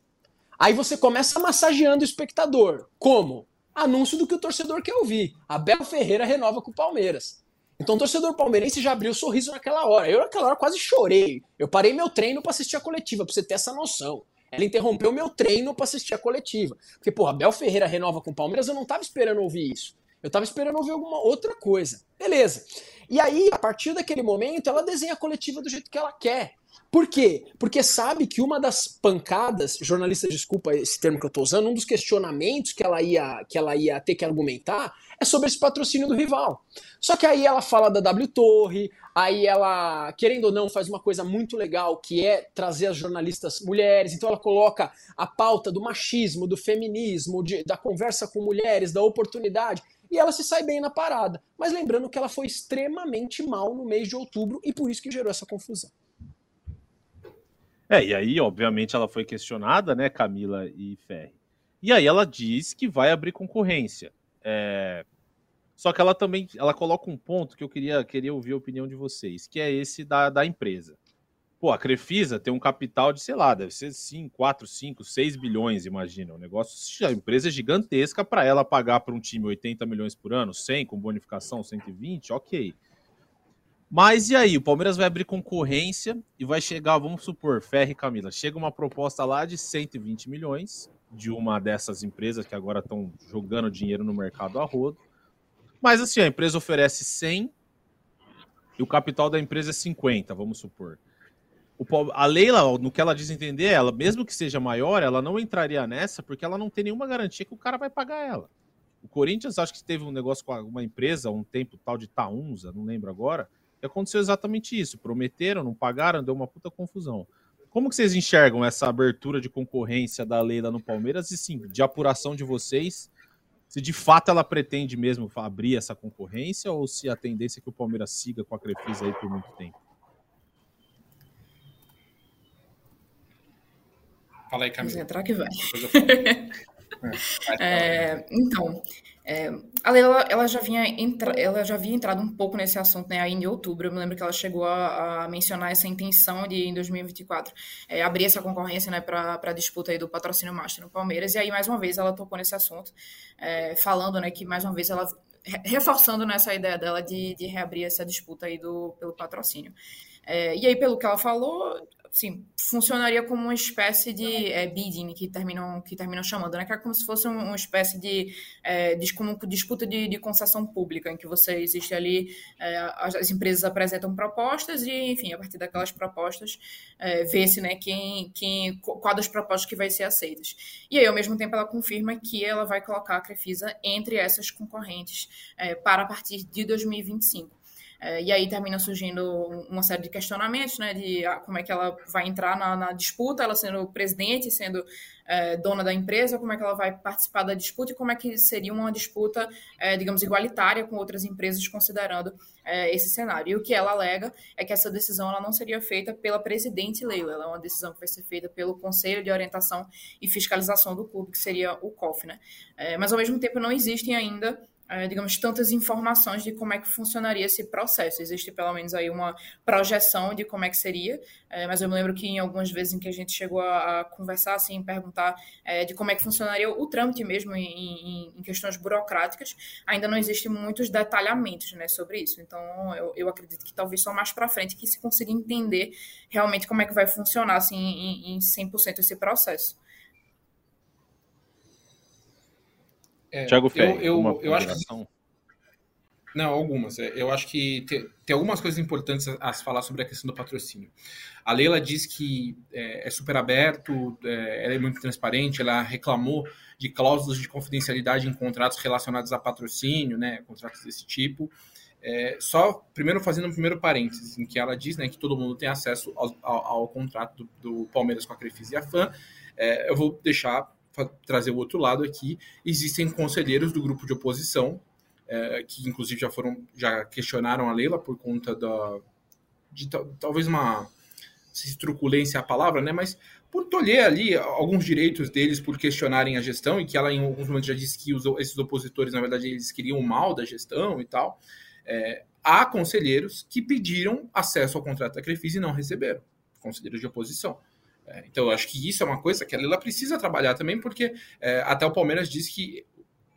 Aí você começa massageando o espectador. Como? Anúncio do que o torcedor quer ouvir. Abel Ferreira renova com o Palmeiras. Então o torcedor palmeirense já abriu o sorriso naquela hora. Eu naquela hora quase chorei. Eu parei meu treino para assistir a coletiva, pra você ter essa noção. Ela interrompeu meu treino para assistir a coletiva. Porque, porra, Abel Ferreira renova com o Palmeiras, eu não tava esperando ouvir isso. Eu tava esperando ouvir alguma outra coisa. Beleza. E aí, a partir daquele momento, ela desenha a coletiva do jeito que ela quer. Por quê? Porque sabe que uma das pancadas, jornalista, desculpa esse termo que eu estou usando, um dos questionamentos que ela, ia, que ela ia ter que argumentar é sobre esse patrocínio do rival. Só que aí ela fala da W Torre, aí ela, querendo ou não, faz uma coisa muito legal, que é trazer as jornalistas mulheres, então ela coloca a pauta do machismo, do feminismo, de, da conversa com mulheres, da oportunidade, e ela se sai bem na parada. Mas lembrando que ela foi extremamente mal no mês de outubro e por isso que gerou essa confusão. É, e aí, obviamente, ela foi questionada, né, Camila e Ferri. E aí ela diz que vai abrir concorrência. É... Só que ela também ela coloca um ponto que eu queria, queria ouvir a opinião de vocês, que é esse da, da empresa. Pô, a Crefisa tem um capital de, sei lá, deve ser 5, 4, 5, 6 bilhões, imagina. Um negócio, a empresa é gigantesca para ela pagar para um time 80 milhões por ano, 100 com bonificação, 120, ok. Mas e aí, o Palmeiras vai abrir concorrência e vai chegar, vamos supor, Ferre Camila, chega uma proposta lá de 120 milhões de uma dessas empresas que agora estão jogando dinheiro no mercado a rodo. Mas assim, a empresa oferece 100 e o capital da empresa é 50, vamos supor. O, a Leila, no que ela diz entender, ela, mesmo que seja maior, ela não entraria nessa porque ela não tem nenhuma garantia que o cara vai pagar ela. O Corinthians, acho que teve um negócio com uma empresa, um tempo tal de Taunza, não lembro agora, e aconteceu exatamente isso. Prometeram, não pagaram, deu uma puta confusão. Como que vocês enxergam essa abertura de concorrência da Leila no Palmeiras e sim, de apuração de vocês, se de fato ela pretende mesmo abrir essa concorrência ou se a tendência é que o Palmeiras siga com a Crefisa aí por muito tempo? Fala aí, Camila. Entrar que vai. é, então, é, a Leila, ela já vinha entra, ela já havia entrado um pouco nesse assunto, né, aí em outubro. Eu me lembro que ela chegou a, a mencionar essa intenção de, em 2024, é, abrir essa concorrência, né, para a disputa aí do patrocínio master no Palmeiras. E aí, mais uma vez, ela tocou nesse assunto, é, falando, né, que mais uma vez ela reforçando nessa ideia dela de, de reabrir essa disputa aí do, pelo patrocínio. É, e aí, pelo que ela falou, sim, funcionaria como uma espécie de é, bidding que terminam, que terminam chamando, né? Que é como se fosse uma espécie de, é, disputa de, de, concessão pública, em que você existe ali, é, as, as, empresas apresentam propostas e, enfim, a partir daquelas propostas, é, vê-se né, quem, quem, qual das propostas que vai ser aceitas. E aí, ao mesmo tempo, ela confirma que ela vai colocar a Crefisa entre essas concorrentes é, para a partir de 2025. É, e aí termina surgindo uma série de questionamentos, né, de ah, como é que ela vai entrar na, na disputa, ela sendo presidente, sendo é, dona da empresa, como é que ela vai participar da disputa e como é que seria uma disputa, é, digamos, igualitária com outras empresas, considerando é, esse cenário. E o que ela alega é que essa decisão ela não seria feita pela presidente Leila, ela é uma decisão que vai ser feita pelo Conselho de Orientação e Fiscalização do Clube, que seria o COF, né? É, mas ao mesmo tempo não existem ainda é, digamos, tantas informações de como é que funcionaria esse processo. Existe pelo menos aí uma projeção de como é que seria, é, mas eu me lembro que em algumas vezes em que a gente chegou a, conversar, assim, perguntar é, de como é que funcionaria o trâmite mesmo em, questões burocráticas, ainda não existe muitos detalhamentos né, sobre isso. Então, eu, eu acredito que talvez só mais para frente que se consiga entender realmente como é que vai funcionar assim, em, em 100% esse processo. É, Tiago Ferri, eu, eu, eu acho que Não, algumas. É, eu acho que tem, tem, algumas coisas importantes a, se falar sobre a questão do patrocínio. A Leila diz que é, é super aberto, é, ela é muito transparente, ela reclamou de cláusulas de confidencialidade em contratos relacionados a patrocínio, né, contratos desse tipo. É, só, primeiro, fazendo um primeiro parênteses, em que ela diz né, que todo mundo tem acesso ao, ao, ao contrato do, do, Palmeiras com a Crefisa e a FAM. É, eu vou deixar, trazer o outro lado aqui. Existem conselheiros do grupo de oposição, é, que inclusive já foram, já questionaram a Leila por conta da, de talvez uma se truculência é a palavra, né? Mas por tolher ali alguns direitos deles por questionarem a gestão e que ela em alguns momentos já disse que os, esses opositores na verdade eles queriam o mal da gestão e tal. É, há conselheiros que pediram acesso ao contrato da Crefisa e não receberam, conselheiros de oposição. É, então, acho que isso é uma coisa que a Lila precisa trabalhar também, porque é, até o Palmeiras diz que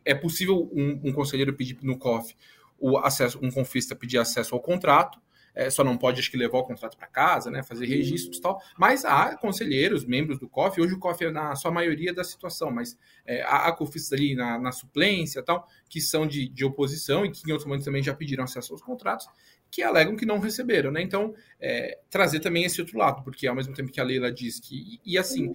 é possível um, um conselheiro pedir no COF o acesso, um confista pedir acesso ao contrato, é, só não pode, acho que, levar o contrato para casa, né, fazer registros e tal, mas há conselheiros, membros do COF, hoje o COF é na sua maioria da situação, mas é, há, há COFistas ali na, na suplência tal, que são de, de oposição e que em outros momentos também já pediram acesso aos contratos, que alegam que não receberam, né, então é, trazer também esse outro lado, porque ao mesmo tempo que a Leila diz que, e, e assim,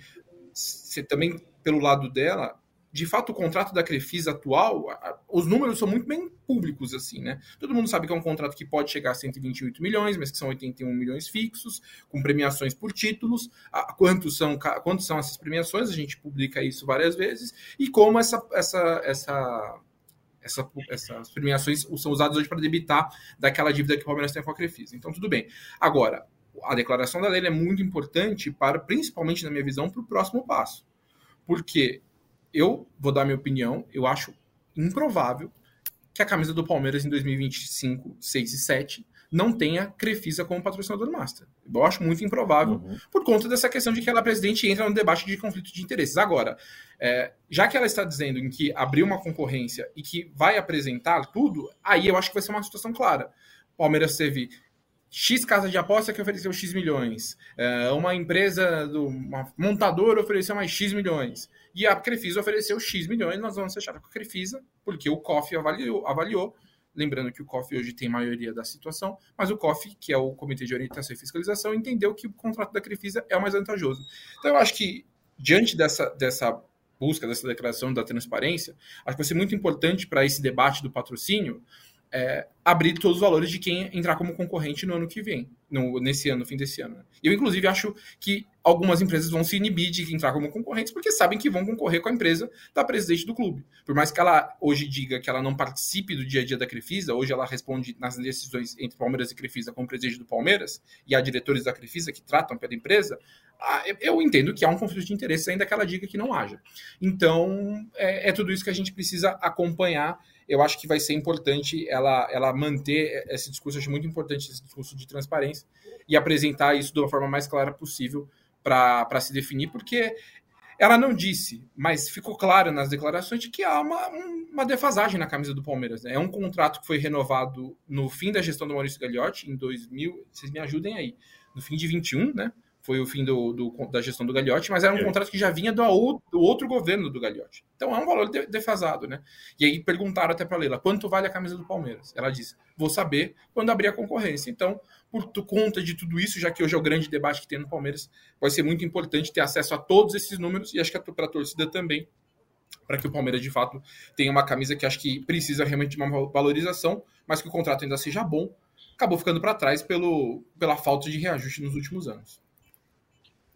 você também, pelo lado dela, de fato, o contrato da Crefisa atual, os números são muito bem públicos, assim, né? Todo mundo sabe que é um contrato que pode chegar a 128 milhões, mas que são 81 milhões fixos, com premiações por títulos. Quantos são, quantos são essas premiações? A gente publica isso várias vezes. E como essa, essa, essa, essa, essas premiações são usadas hoje para debitar daquela dívida que o Palmeiras tem com a Crefisa. Então, tudo bem. Agora, a declaração da lei é muito importante para, principalmente na minha visão, para o próximo passo. Porque eu vou dar minha opinião, eu acho improvável que a camisa do Palmeiras em 2025, 6 e 7 não tenha Crefisa como patrocinador master. Eu acho muito improvável, uhum. por conta dessa questão de que ela, presidente, entra no debate de conflito de interesses. Agora, é, já que ela está dizendo em que abriu uma concorrência e que vai apresentar tudo, aí eu acho que vai ser uma situação clara. Palmeiras teve X casa de aposta que ofereceu X milhões. É, uma empresa, do, uma montadora ofereceu mais X milhões. E a Crefisa ofereceu X milhões, nós vamos fechar com a Crefisa, porque o COF avaliou, avaliou. Lembrando que o COF hoje tem maioria da situação, mas o COF, que é o Comitê de Orientação e Fiscalização, entendeu que o contrato da Crefisa é o mais vantajoso. Então, eu acho que, diante dessa, dessa busca, dessa declaração da transparência, acho que vai ser muito importante para esse debate do patrocínio é, abrir todos os valores de quem entrar como concorrente no ano que vem, no, nesse ano, no fim desse ano. Eu, inclusive, acho que algumas empresas vão se inibir de entrar como concorrentes porque sabem que vão concorrer com a empresa da presidente do clube. Por mais que ela hoje diga que ela não participe do dia a dia da Crefisa, hoje ela responde nas decisões entre Palmeiras e Crefisa como presidente do Palmeiras, e há diretores da Crefisa que tratam pela empresa, eu entendo que há um conflito de interesse ainda que ela diga que não haja. Então, é, é tudo isso que a gente precisa acompanhar eu acho que vai ser importante ela, ela manter esse discurso, eu acho muito importante esse discurso de transparência e apresentar isso de uma forma mais clara possível para se definir, porque ela não disse, mas ficou claro nas declarações de que há uma, uma defasagem na camisa do Palmeiras. Né? É um contrato que foi renovado no fim da gestão do Maurício Gagliotti, em 2000, vocês me ajudem aí, no fim de 21, né? Foi o fim do, do, da gestão do Gagliotti, mas era um é. contrato que já vinha do, do, outro governo do Gagliotti. Então é um valor defasado, né? E aí perguntaram até para a Leila, quanto vale a camisa do Palmeiras? Ela disse, vou saber quando abrir a concorrência. Então, por conta de tudo isso, já que hoje é o grande debate que tem no Palmeiras, vai ser muito importante ter acesso a todos esses números e acho que para a torcida também, para que o Palmeiras de fato tenha uma camisa que acho que precisa realmente de uma valorização, mas que o contrato ainda seja bom. Acabou ficando para trás pelo, pela falta de reajuste nos últimos anos.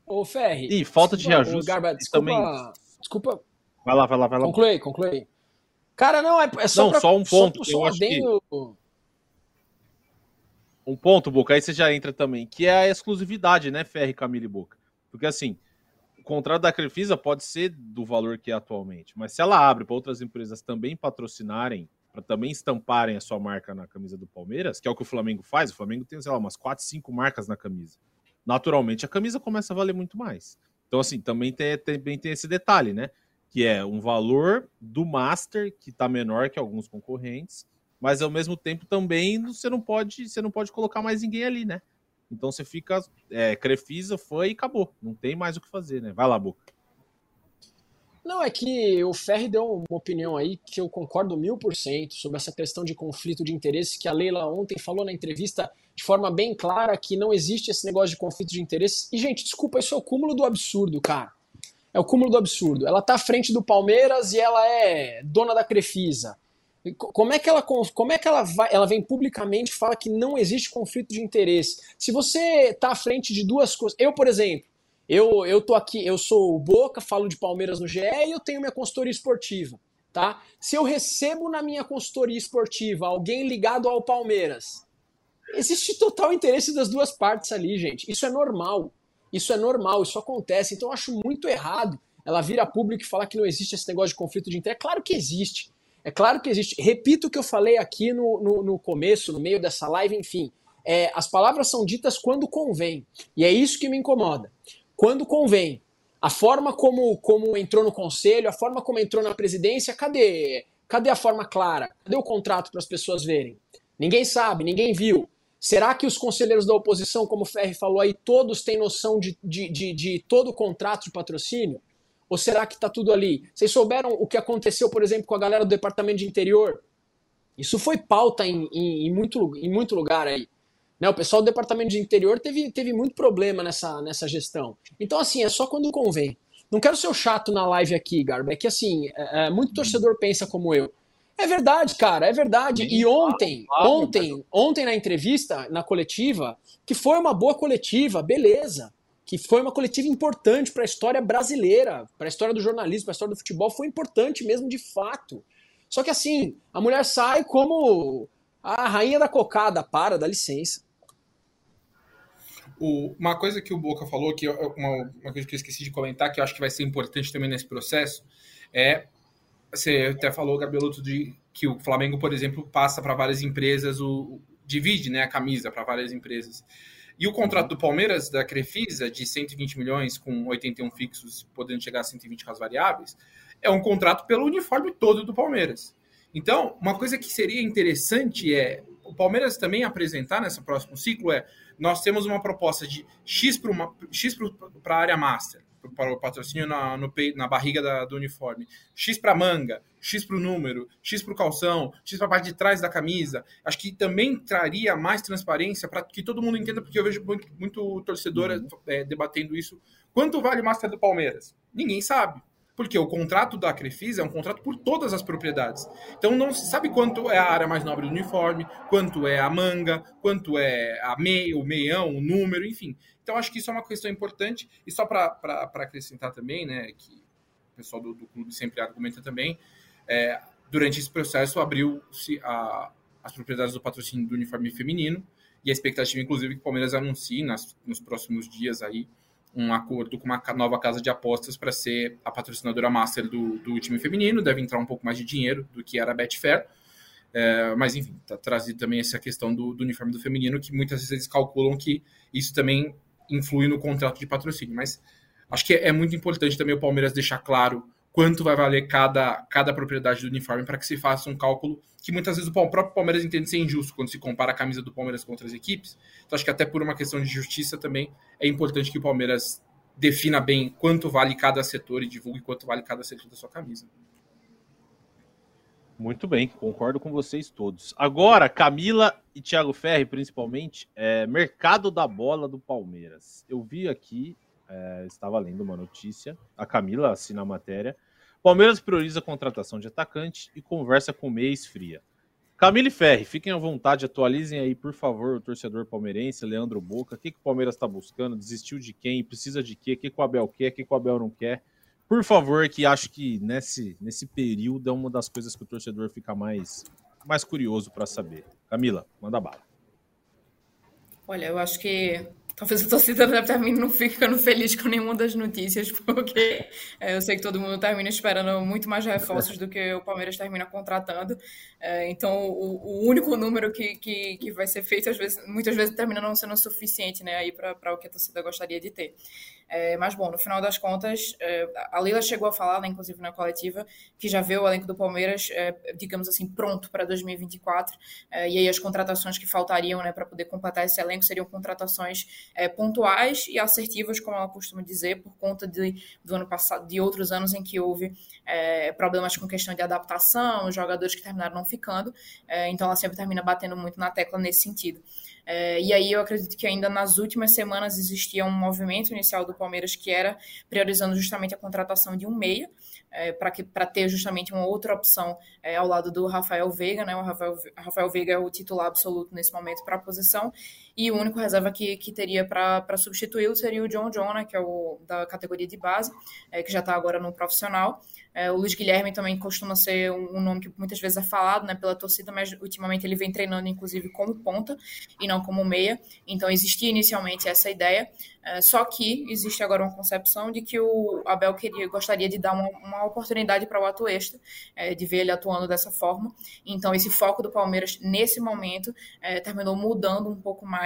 Ô, Ferri. E falta de reajuste. Garba, desculpa, também. Desculpa. Vai lá, vai lá, vai lá. Conclui, conclui. Cara, não, é, é só, não, pra, só um ponto. Só, só eu que... Um ponto, Boca, aí você já entra também, que é a exclusividade, né, Ferri, Camille e Boca. Porque assim, o contrato da Crefisa pode ser do valor que é atualmente, mas se ela abre para outras empresas também patrocinarem, para também estamparem a sua marca na camisa do Palmeiras, que é o que o Flamengo faz, o Flamengo tem, sei lá, umas 4, 5 marcas na camisa naturalmente a camisa começa a valer muito mais. Então, assim, também tem, também tem esse detalhe, né? Que é um valor do Master que está menor que alguns concorrentes, mas ao mesmo tempo também você não pode, você não pode colocar mais ninguém ali, né? Então você fica é, Crefisa, foi e acabou. Não tem mais o que fazer, né? Vai lá, Boca. Não, é que o Ferri deu uma opinião aí que eu concordo mil por cento sobre essa questão de conflito de interesse, que a Leila ontem falou na entrevista de forma bem clara que não existe esse negócio de conflito de interesse. E, gente, desculpa, isso é o cúmulo do absurdo, cara. É o cúmulo do absurdo. Ela tá à frente do Palmeiras e ela é dona da Crefisa. Como é que ela, como é que ela vai, ela vem publicamente e fala que não existe conflito de interesse? Se você tá à frente de duas coisas, eu, por exemplo, eu, eu tô aqui, eu sou o Boca, falo de Palmeiras no GE e eu tenho minha consultoria esportiva, tá? Se eu recebo na minha consultoria esportiva alguém ligado ao Palmeiras, existe total interesse das duas partes ali, gente. Isso é normal. Isso é normal, isso acontece. Então eu acho muito errado ela vir público e falar que não existe esse negócio de conflito de interesse. É claro que existe. É claro que existe. Repito o que eu falei aqui no, no, no começo, no meio dessa live, enfim. É, as palavras são ditas quando convém. E é isso que me incomoda quando convém. A forma como, como entrou no conselho, a forma como entrou na presidência, cadê? Cadê a forma clara? Cadê o contrato para as pessoas verem? Ninguém sabe, ninguém viu. Será que os conselheiros da oposição, como o Ferri falou aí, todos têm noção de, de, de, de todo o contrato de patrocínio? Ou será que está tudo ali? Vocês souberam o que aconteceu, por exemplo, com a galera do Departamento de Interior? Isso foi pauta em, em, em muito, em muito lugar aí. Né? O pessoal do departamento de interior teve, teve muito problema nessa, nessa gestão. Então, assim, é só quando convém. Não quero ser o chato na live aqui, Garba. É que, assim, é, é, muito torcedor pensa como eu. É verdade, cara, é verdade. E ontem, ontem, ontem na entrevista, na coletiva, que foi uma boa coletiva, beleza. Que foi uma coletiva importante para a história brasileira, para a história do jornalismo, para a história do futebol, foi importante mesmo de fato. Só que assim, a mulher sai como a rainha da cocada, para, dá licença. O, uma coisa que o Boca falou, que uma, uma coisa que eu esqueci de comentar, que eu acho que vai ser importante também nesse processo, é. Você até falou, Gabeloto, de que o Flamengo, por exemplo, passa para várias empresas, o, divide né, a camisa para várias empresas. E o contrato do Palmeiras, da Crefisa, de 120 milhões, com 81 fixos, podendo chegar a 120 com as variáveis, é um contrato pelo uniforme todo do Palmeiras. Então, uma coisa que seria interessante é o Palmeiras também apresentar nesse próximo ciclo é nós temos uma proposta de X para a área master, para o patrocínio na, no, na barriga da, do uniforme, X para manga, X para o número, X para o calção, X para a parte de trás da camisa. Acho que também traria mais transparência para que todo mundo entenda, porque eu vejo muito, muito torcedor uhum. é, debatendo isso. Quanto vale o Master do Palmeiras? Ninguém sabe. Porque o contrato da Crefisa é um contrato por todas as propriedades. Então não se sabe quanto é a área mais nobre do uniforme, quanto é a manga, quanto é a meia, o meião, o número, enfim. Então acho que isso é uma questão importante. E só para acrescentar também, né, que o pessoal do, do clube sempre argumenta também, é, durante esse processo abriu-se as propriedades do patrocínio do uniforme feminino e a expectativa, inclusive, que o Palmeiras anuncie nas, nos próximos dias aí um acordo com uma nova casa de apostas para ser a patrocinadora master do, do time feminino. Deve entrar um pouco mais de dinheiro do que era a Betfair. É, mas, enfim, está trazido também essa questão do, do, uniforme do feminino, que muitas vezes eles calculam que isso também influi no contrato de patrocínio. Mas acho que é, é muito importante também o Palmeiras deixar claro quanto vai valer cada, cada propriedade do uniforme para que se faça um cálculo que muitas vezes o próprio Palmeiras entende ser injusto quando se compara a camisa do Palmeiras com outras equipes. Então acho que até por uma questão de justiça também é importante que o Palmeiras defina bem quanto vale cada setor e divulgue quanto vale cada setor da sua camisa. Muito bem, concordo com vocês todos. Agora, Camila e Thiago Ferri, principalmente, é, mercado da bola do Palmeiras. Eu vi aqui é, estava lendo uma notícia, a Camila assina a matéria. Palmeiras prioriza a contratação de atacante e conversa com meia esfria. Camille Ferri, fiquem à vontade, atualizem aí, por favor, o torcedor palmeirense, Leandro Boca, o que, que o Palmeiras está buscando, desistiu de quem, precisa de quê, o que, que o Abel quer, o que, que o Abel não quer. Por favor, que acho que nesse, nesse período é uma das coisas que o torcedor fica mais, mais curioso para saber. Camila, manda bala. Olha, eu acho que Talvez a torcida termine não ficando feliz com nenhuma das notícias, porque é, eu sei que todo mundo termina esperando muito mais reforços do que o Palmeiras termina contratando. É, então, o, único número que, que, que, vai ser feito, vezes, muitas vezes termina não sendo suficiente né, para o que a torcida gostaria de ter. É, mas, bom, no final das contas, a Lila chegou a falar, né, inclusive na coletiva, que já vê o elenco do Palmeiras, digamos assim, pronto para 2024. É, e aí as contratações que faltariam né, para poder completar esse elenco seriam contratações é, pontuais e assertivas, como ela costuma dizer, por conta de, do ano passado, de outros anos em que houve é, problemas com questão de adaptação, jogadores que terminaram não ficando. É, então ela sempre termina batendo muito na tecla nesse sentido. É, e aí eu acredito que ainda nas últimas semanas existia um movimento inicial do Palmeiras que era priorizando justamente a contratação de um meia, é, para ter justamente uma outra opção é, ao lado do Rafael Veiga, né? O Rafael, Rafael Veiga é o titular absoluto nesse momento para a posição, e o único reserva que, que teria para substituí-lo seria o John John, né, que é o da categoria de base, é, que já está agora no profissional. É, o Luiz Guilherme também costuma ser um, um, nome que muitas vezes é falado né, pela torcida, mas ultimamente ele vem treinando, inclusive, como ponta e não como meia. Então existia inicialmente essa ideia, é, só que existe agora uma concepção de que o Abel queria, gostaria de dar uma, uma oportunidade para o Atuesta, é, de ver ele atuando dessa forma. Então esse foco do Palmeiras nesse momento é, terminou mudando um pouco mais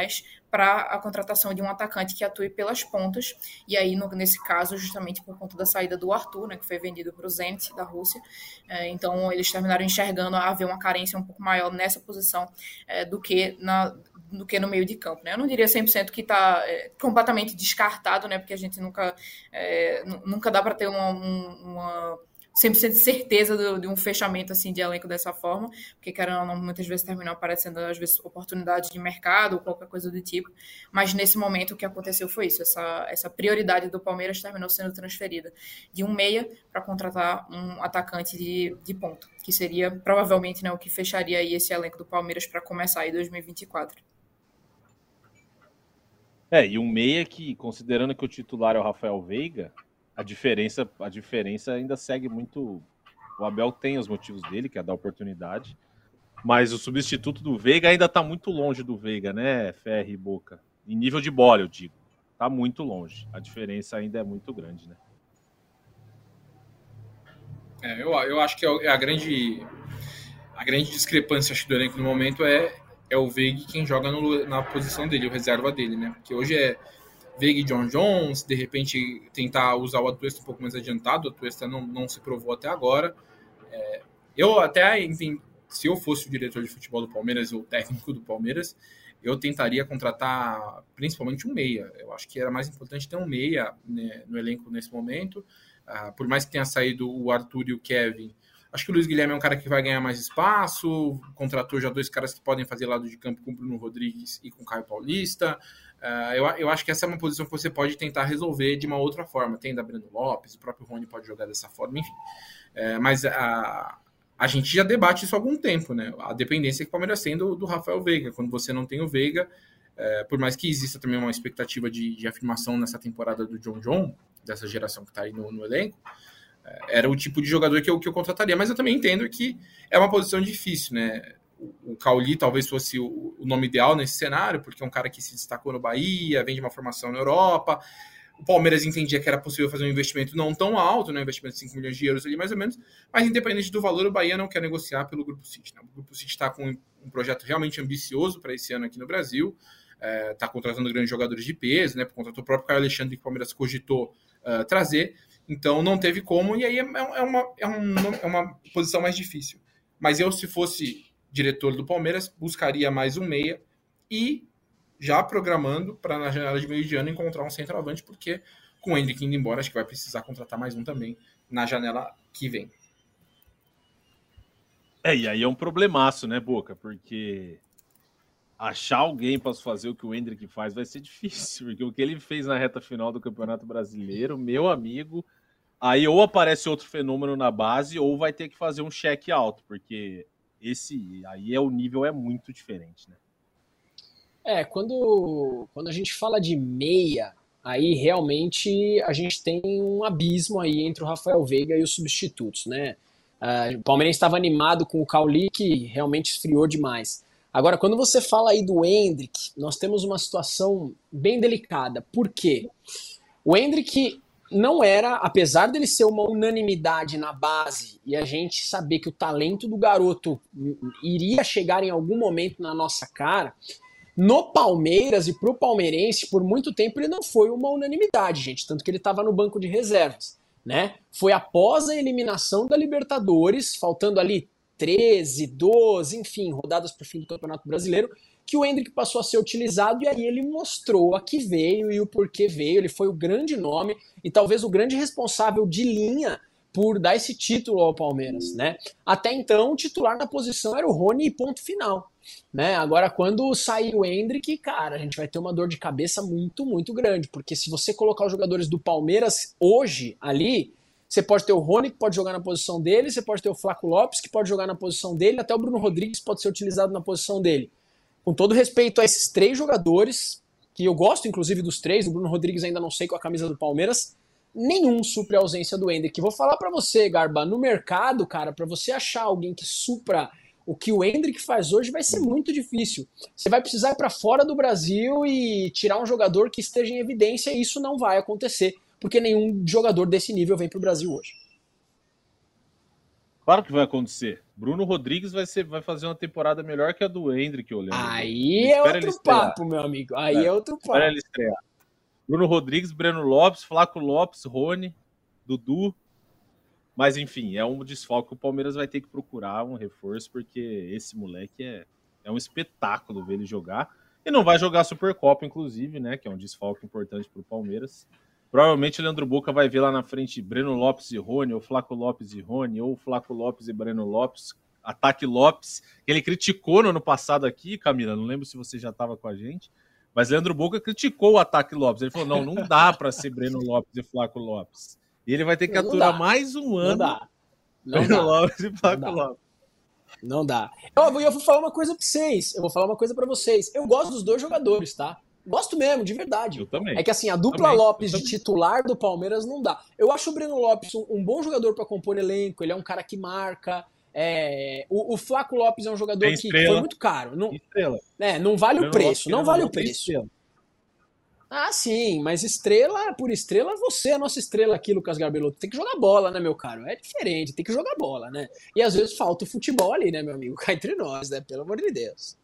para a contratação de um atacante que atue pelas pontas. E aí, no, nesse caso, justamente por conta da saída do Arthur, né, que foi vendido para o Zenit da Rússia. É, então, eles terminaram enxergando haver uma carência um pouco maior nessa posição é, do que na do que no meio de campo, né? Eu não diria 100% que está é, completamente descartado, né? Porque a gente nunca, é, nunca dá para ter uma, uma 100% de certeza do, de um fechamento assim de elenco dessa forma, porque querendo ou não, muitas vezes terminam aparecendo às vezes oportunidades de mercado ou qualquer coisa do tipo, mas nesse momento o que aconteceu foi isso, essa, essa prioridade do Palmeiras terminou sendo transferida de um meia para contratar um atacante de, de ponto, que seria provavelmente né, o que fecharia aí esse elenco do Palmeiras para começar aí 2024. É, e um meia que, considerando que o titular é o Rafael Veiga, a diferença, a diferença ainda segue muito. O Abel tem os motivos dele, que é dar oportunidade. Mas o substituto do Veiga ainda está muito longe do Veiga, né, Ferre e Boca? Em nível de bola, eu digo. Está muito longe. A diferença ainda é muito grande, né? É, eu, eu acho que é, é a grande a grande discrepância acho, do elenco no momento é, é o Veiga quem joga no, na posição dele, o reserva dele, né? Porque hoje é Veiga e John Jones, de repente tentar usar o Atuesta um pouco mais adiantado, o Atuesta não, não se provou até agora. É, eu até, enfim, se eu fosse o diretor de futebol do Palmeiras ou técnico do Palmeiras, eu tentaria contratar principalmente um meia. Eu acho que era mais importante ter um meia né, no elenco nesse momento. Uh, por mais que tenha saído o Arthur e o Kevin, acho que o Luiz Guilherme é um cara que vai ganhar mais espaço. Contratou já dois caras que podem fazer lado de campo com o Bruno Rodrigues e com o Caio Paulista. Uh, eu, eu acho que essa é uma posição que você pode tentar resolver de uma outra forma. Tem da Breno Lopes, o próprio Rony pode jogar dessa forma, enfim. Uh, mas a, a gente já debate isso há algum tempo, né? A dependência que o Palmeiras tem do, do Rafael Veiga. Quando você não tem o Veiga, uh, por mais que exista também uma expectativa de, de, afirmação nessa temporada do John John, dessa geração que está aí no, no elenco, era o tipo de jogador que eu, que eu contrataria. Mas eu também entendo que é uma posição difícil, né? O Cauli talvez fosse o, nome ideal nesse cenário, porque é um cara que se destacou no Bahia, vem de uma formação na Europa. O Palmeiras entendia que era possível fazer um investimento não tão alto, né, um investimento de 5 milhões de euros ali mais ou menos, mas independente do valor, o Bahia não quer negociar pelo Grupo City. Né? O Grupo City está com um projeto realmente ambicioso para esse ano aqui no Brasil, está é, tá contratando grandes jogadores de peso, né, contratou o próprio Caio Alexandre que o Palmeiras cogitou uh, trazer, então não teve como, e aí é, é, uma, é, um, é uma posição mais difícil. Mas eu, se fosse diretor do Palmeiras, buscaria mais um meia e já programando para na janela de meio de ano encontrar um centroavante, porque com o Henrique indo embora, acho que vai precisar contratar mais um também na janela que vem. É, e aí é um problemaço, né, Boca? Porque achar alguém para fazer o que o Hendrick faz vai ser difícil, porque o que ele fez na reta final do Campeonato Brasileiro, meu amigo, aí ou aparece outro fenômeno na base ou vai ter que fazer um cheque alto, porque esse aí é o nível é muito diferente, né? É, quando, quando a gente fala de meia, aí realmente a gente tem um abismo aí entre o Rafael Veiga e os substitutos, né? Uh, o Palmeiras estava animado com o Cauli, que realmente esfriou demais. Agora, quando você fala aí do Hendrick, nós temos uma situação bem delicada. Por quê? O Hendrick não era, apesar dele ser uma unanimidade na base e a gente saber que o talento do garoto iria chegar em algum momento na nossa cara, no Palmeiras e pro palmeirense, por muito tempo ele não foi uma unanimidade, gente, tanto que ele estava no banco de reservas, né? Foi após a eliminação da Libertadores, faltando ali 13, 12, enfim, rodadas para o fim do Campeonato Brasileiro, que o Hendrick passou a ser utilizado e aí ele mostrou a que veio e o porquê veio. Ele foi o grande nome e talvez o grande responsável de linha por dar esse título ao Palmeiras, né? Até então, o titular na posição era o Rony e ponto final, né? Agora, quando sair o Hendrick, cara, a gente vai ter uma dor de cabeça muito, muito grande, porque se você colocar os jogadores do Palmeiras hoje ali, você pode ter o Rony, que pode jogar na posição dele, você pode ter o Flaco Lopes, que pode jogar na posição dele, até o Bruno Rodrigues pode ser utilizado na posição dele. Com todo respeito a esses três jogadores, que eu gosto inclusive dos três, o Bruno Rodrigues ainda não sei com a camisa do Palmeiras, nenhum supre a ausência do Hendrick. Vou falar para você, Garba, no mercado, cara, para você achar alguém que supra o que o Hendrick faz hoje vai ser muito difícil. Você vai precisar ir para fora do Brasil e tirar um jogador que esteja em evidência e isso não vai acontecer porque nenhum jogador desse nível vem para o Brasil hoje. Claro que vai acontecer. Bruno Rodrigues vai, ser, vai fazer uma temporada melhor que a do Hendrick, olhando. Aí é outro papo, meu amigo. Aí é, é outro papo. ele estrear. Bruno Rodrigues, Breno Lopes, Flaco Lopes, Rony, Dudu. Mas enfim, é um desfalque que o Palmeiras vai ter que procurar um reforço, porque esse moleque é, é um espetáculo ver ele jogar. E não vai jogar Supercopa, inclusive, né? Que é um desfalque importante para o Palmeiras. Provavelmente o Leandro Boca vai ver lá na frente Breno Lopes e Rony, ou Flaco Lopes e Rony, ou Flaco Lopes e Breno Lopes, ataque Lopes, que ele criticou no ano passado aqui, Camila, não lembro se você já estava com a gente, mas Leandro Boca criticou o ataque Lopes. Ele falou: não, não dá para ser Breno Lopes e Flaco Lopes. E ele vai ter que não aturar dá. mais um ano. Não dá. Não Breno dá. Lopes e Flaco não Lopes. Não dá. Eu, eu vou falar uma coisa para vocês. Eu vou falar uma coisa para vocês. Eu gosto dos dois jogadores, tá? Gosto mesmo, de verdade. Eu também. É que assim, a dupla também. Lopes de titular do Palmeiras não dá. Eu acho o Breno Lopes um, bom jogador para compor elenco, ele é um cara que marca. É, o, o Flaco Lopes é um jogador que foi muito caro. Não, estrela. É, não vale Breno o preço, Lopes, não vale o preço. estrela. Ah, sim, mas estrela por estrela, você é a nossa estrela aqui, Lucas Garbelotto. Tem que jogar bola, né, meu caro? É diferente, tem que jogar bola, né? E às vezes falta o futebol ali, né, meu amigo? Cá entre nós, né? Pelo amor de Deus.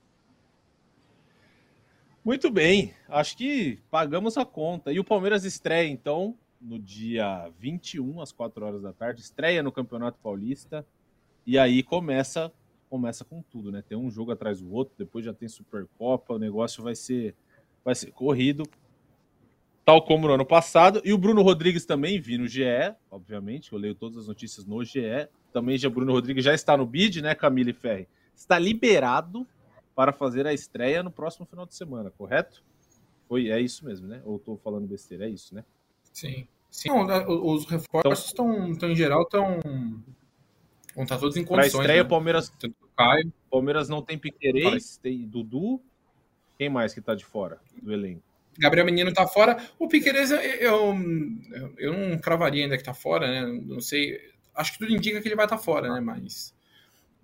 Muito bem, acho que pagamos a conta. E o Palmeiras estreia, então, no dia 21, às 4 horas da tarde, estreia no Campeonato Paulista. E aí começa começa com tudo, né? Tem um jogo atrás do outro, depois já tem Supercopa, o negócio vai ser vai ser corrido, tal como no ano passado. E o Bruno Rodrigues também vi no GE, obviamente, eu leio todas as notícias no GE. Também já Bruno Rodrigues já está no bid, né, Camila e Ferri? Está liberado para fazer a estreia no próximo final de semana, correto? Foi, é isso mesmo, né? Ou estou falando besteira? É isso, né? Sim. Sim, não, né, os reforços estão, estão em geral, estão. Vão estar todos em Para condições. estreia, né? Palmeiras, Caio. Palmeiras não tem Piquerez, tem Dudu. Quem mais que está de fora do elenco? Gabriel Menino tá fora. O Piqueires, eu, eu, eu não cravaria ainda que tá fora, né? Não sei. Acho que tudo indica que ele vai estar fora, né? Mas,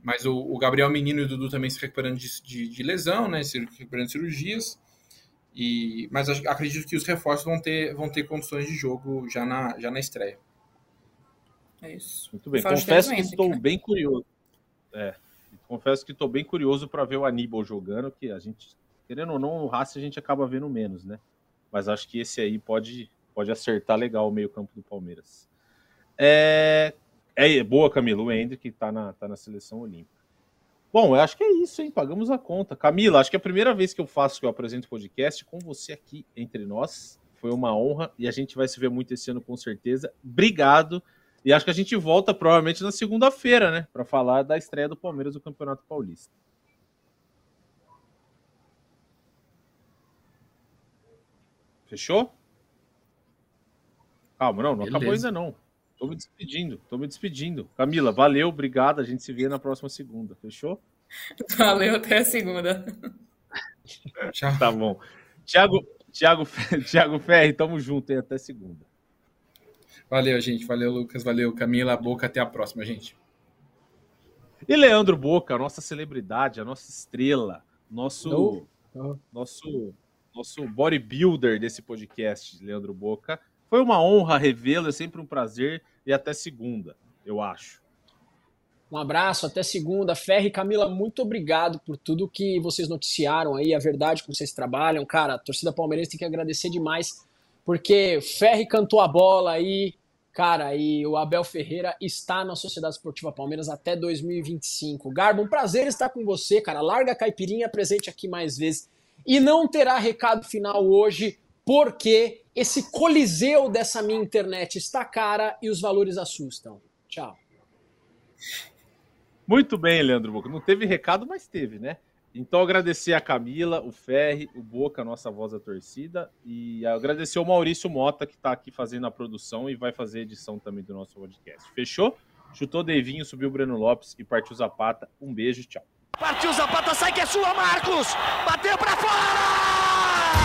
mas o, o Gabriel Menino e o Dudu também se recuperando de, de, de lesão, né? Se recuperando de cirurgias. E, mas acredito que os reforços vão ter, vão ter condições de jogo já na, já na estreia. É isso. Muito bem. Confesso que estou né? bem curioso. É. Confesso que estou bem curioso para ver o Aníbal jogando, que a gente, querendo ou não, o Racing a gente acaba vendo menos, né? Mas acho que esse aí pode, pode acertar legal o meio-campo do Palmeiras. É, é boa, Camila, o Hendrick tá na, tá na seleção olímpica. Bom, eu acho que é isso, hein? Pagamos a conta. Camila, acho que é a primeira vez que eu faço que eu apresento o podcast com você aqui entre nós. Foi uma honra e a gente vai se ver muito esse ano com certeza. Obrigado. E acho que a gente volta provavelmente na segunda-feira, né? Para falar da estreia do Palmeiras no Campeonato Paulista. Fechou? Calma, não, não Beleza. acabou ainda não. Tô me despedindo, tô me despedindo. Camila, valeu, obrigado. A gente se vê na próxima segunda. Fechou? Valeu, até a segunda. Tchau. Tá bom. Tiago, Tiago, Tiago Ferri, tamo junto aí até segunda. Valeu, gente. Valeu, Lucas. Valeu, Camila. Boca. Até a próxima, gente. E Leandro Boca, a nossa celebridade, a nossa estrela, nosso, Oh, oh. nosso, nosso bodybuilder desse podcast, Leandro Boca. Foi uma honra revê-lo, é sempre um prazer e até segunda, eu acho. Um abraço, até segunda. Ferre Camila, muito obrigado por tudo que vocês noticiaram aí, a verdade que vocês trabalham. Cara, a torcida palmeirense tem que agradecer demais, porque Ferre cantou a bola aí. Cara, e o Abel Ferreira está na Sociedade Esportiva Palmeiras até 2025. Garbo, um prazer estar com você, cara. Larga a caipirinha, presente aqui mais vezes. E não terá recado final hoje, porque esse coliseu dessa minha internet está cara e os valores assustam. Tchau. Muito bem, Leandro Boca. Não teve recado, mas teve, né? Então, agradecer a Camila, o Ferri, o Boca, nossa voz da torcida, e agradecer o Maurício Mota, que está aqui fazendo a produção e vai fazer a edição também do nosso podcast. Fechou? Chutou Devinho, subiu o Breno Lopes e partiu Zapata. Um beijo, tchau. Partiu Zapata, sai que é sua, Marcos! Bateu para fora!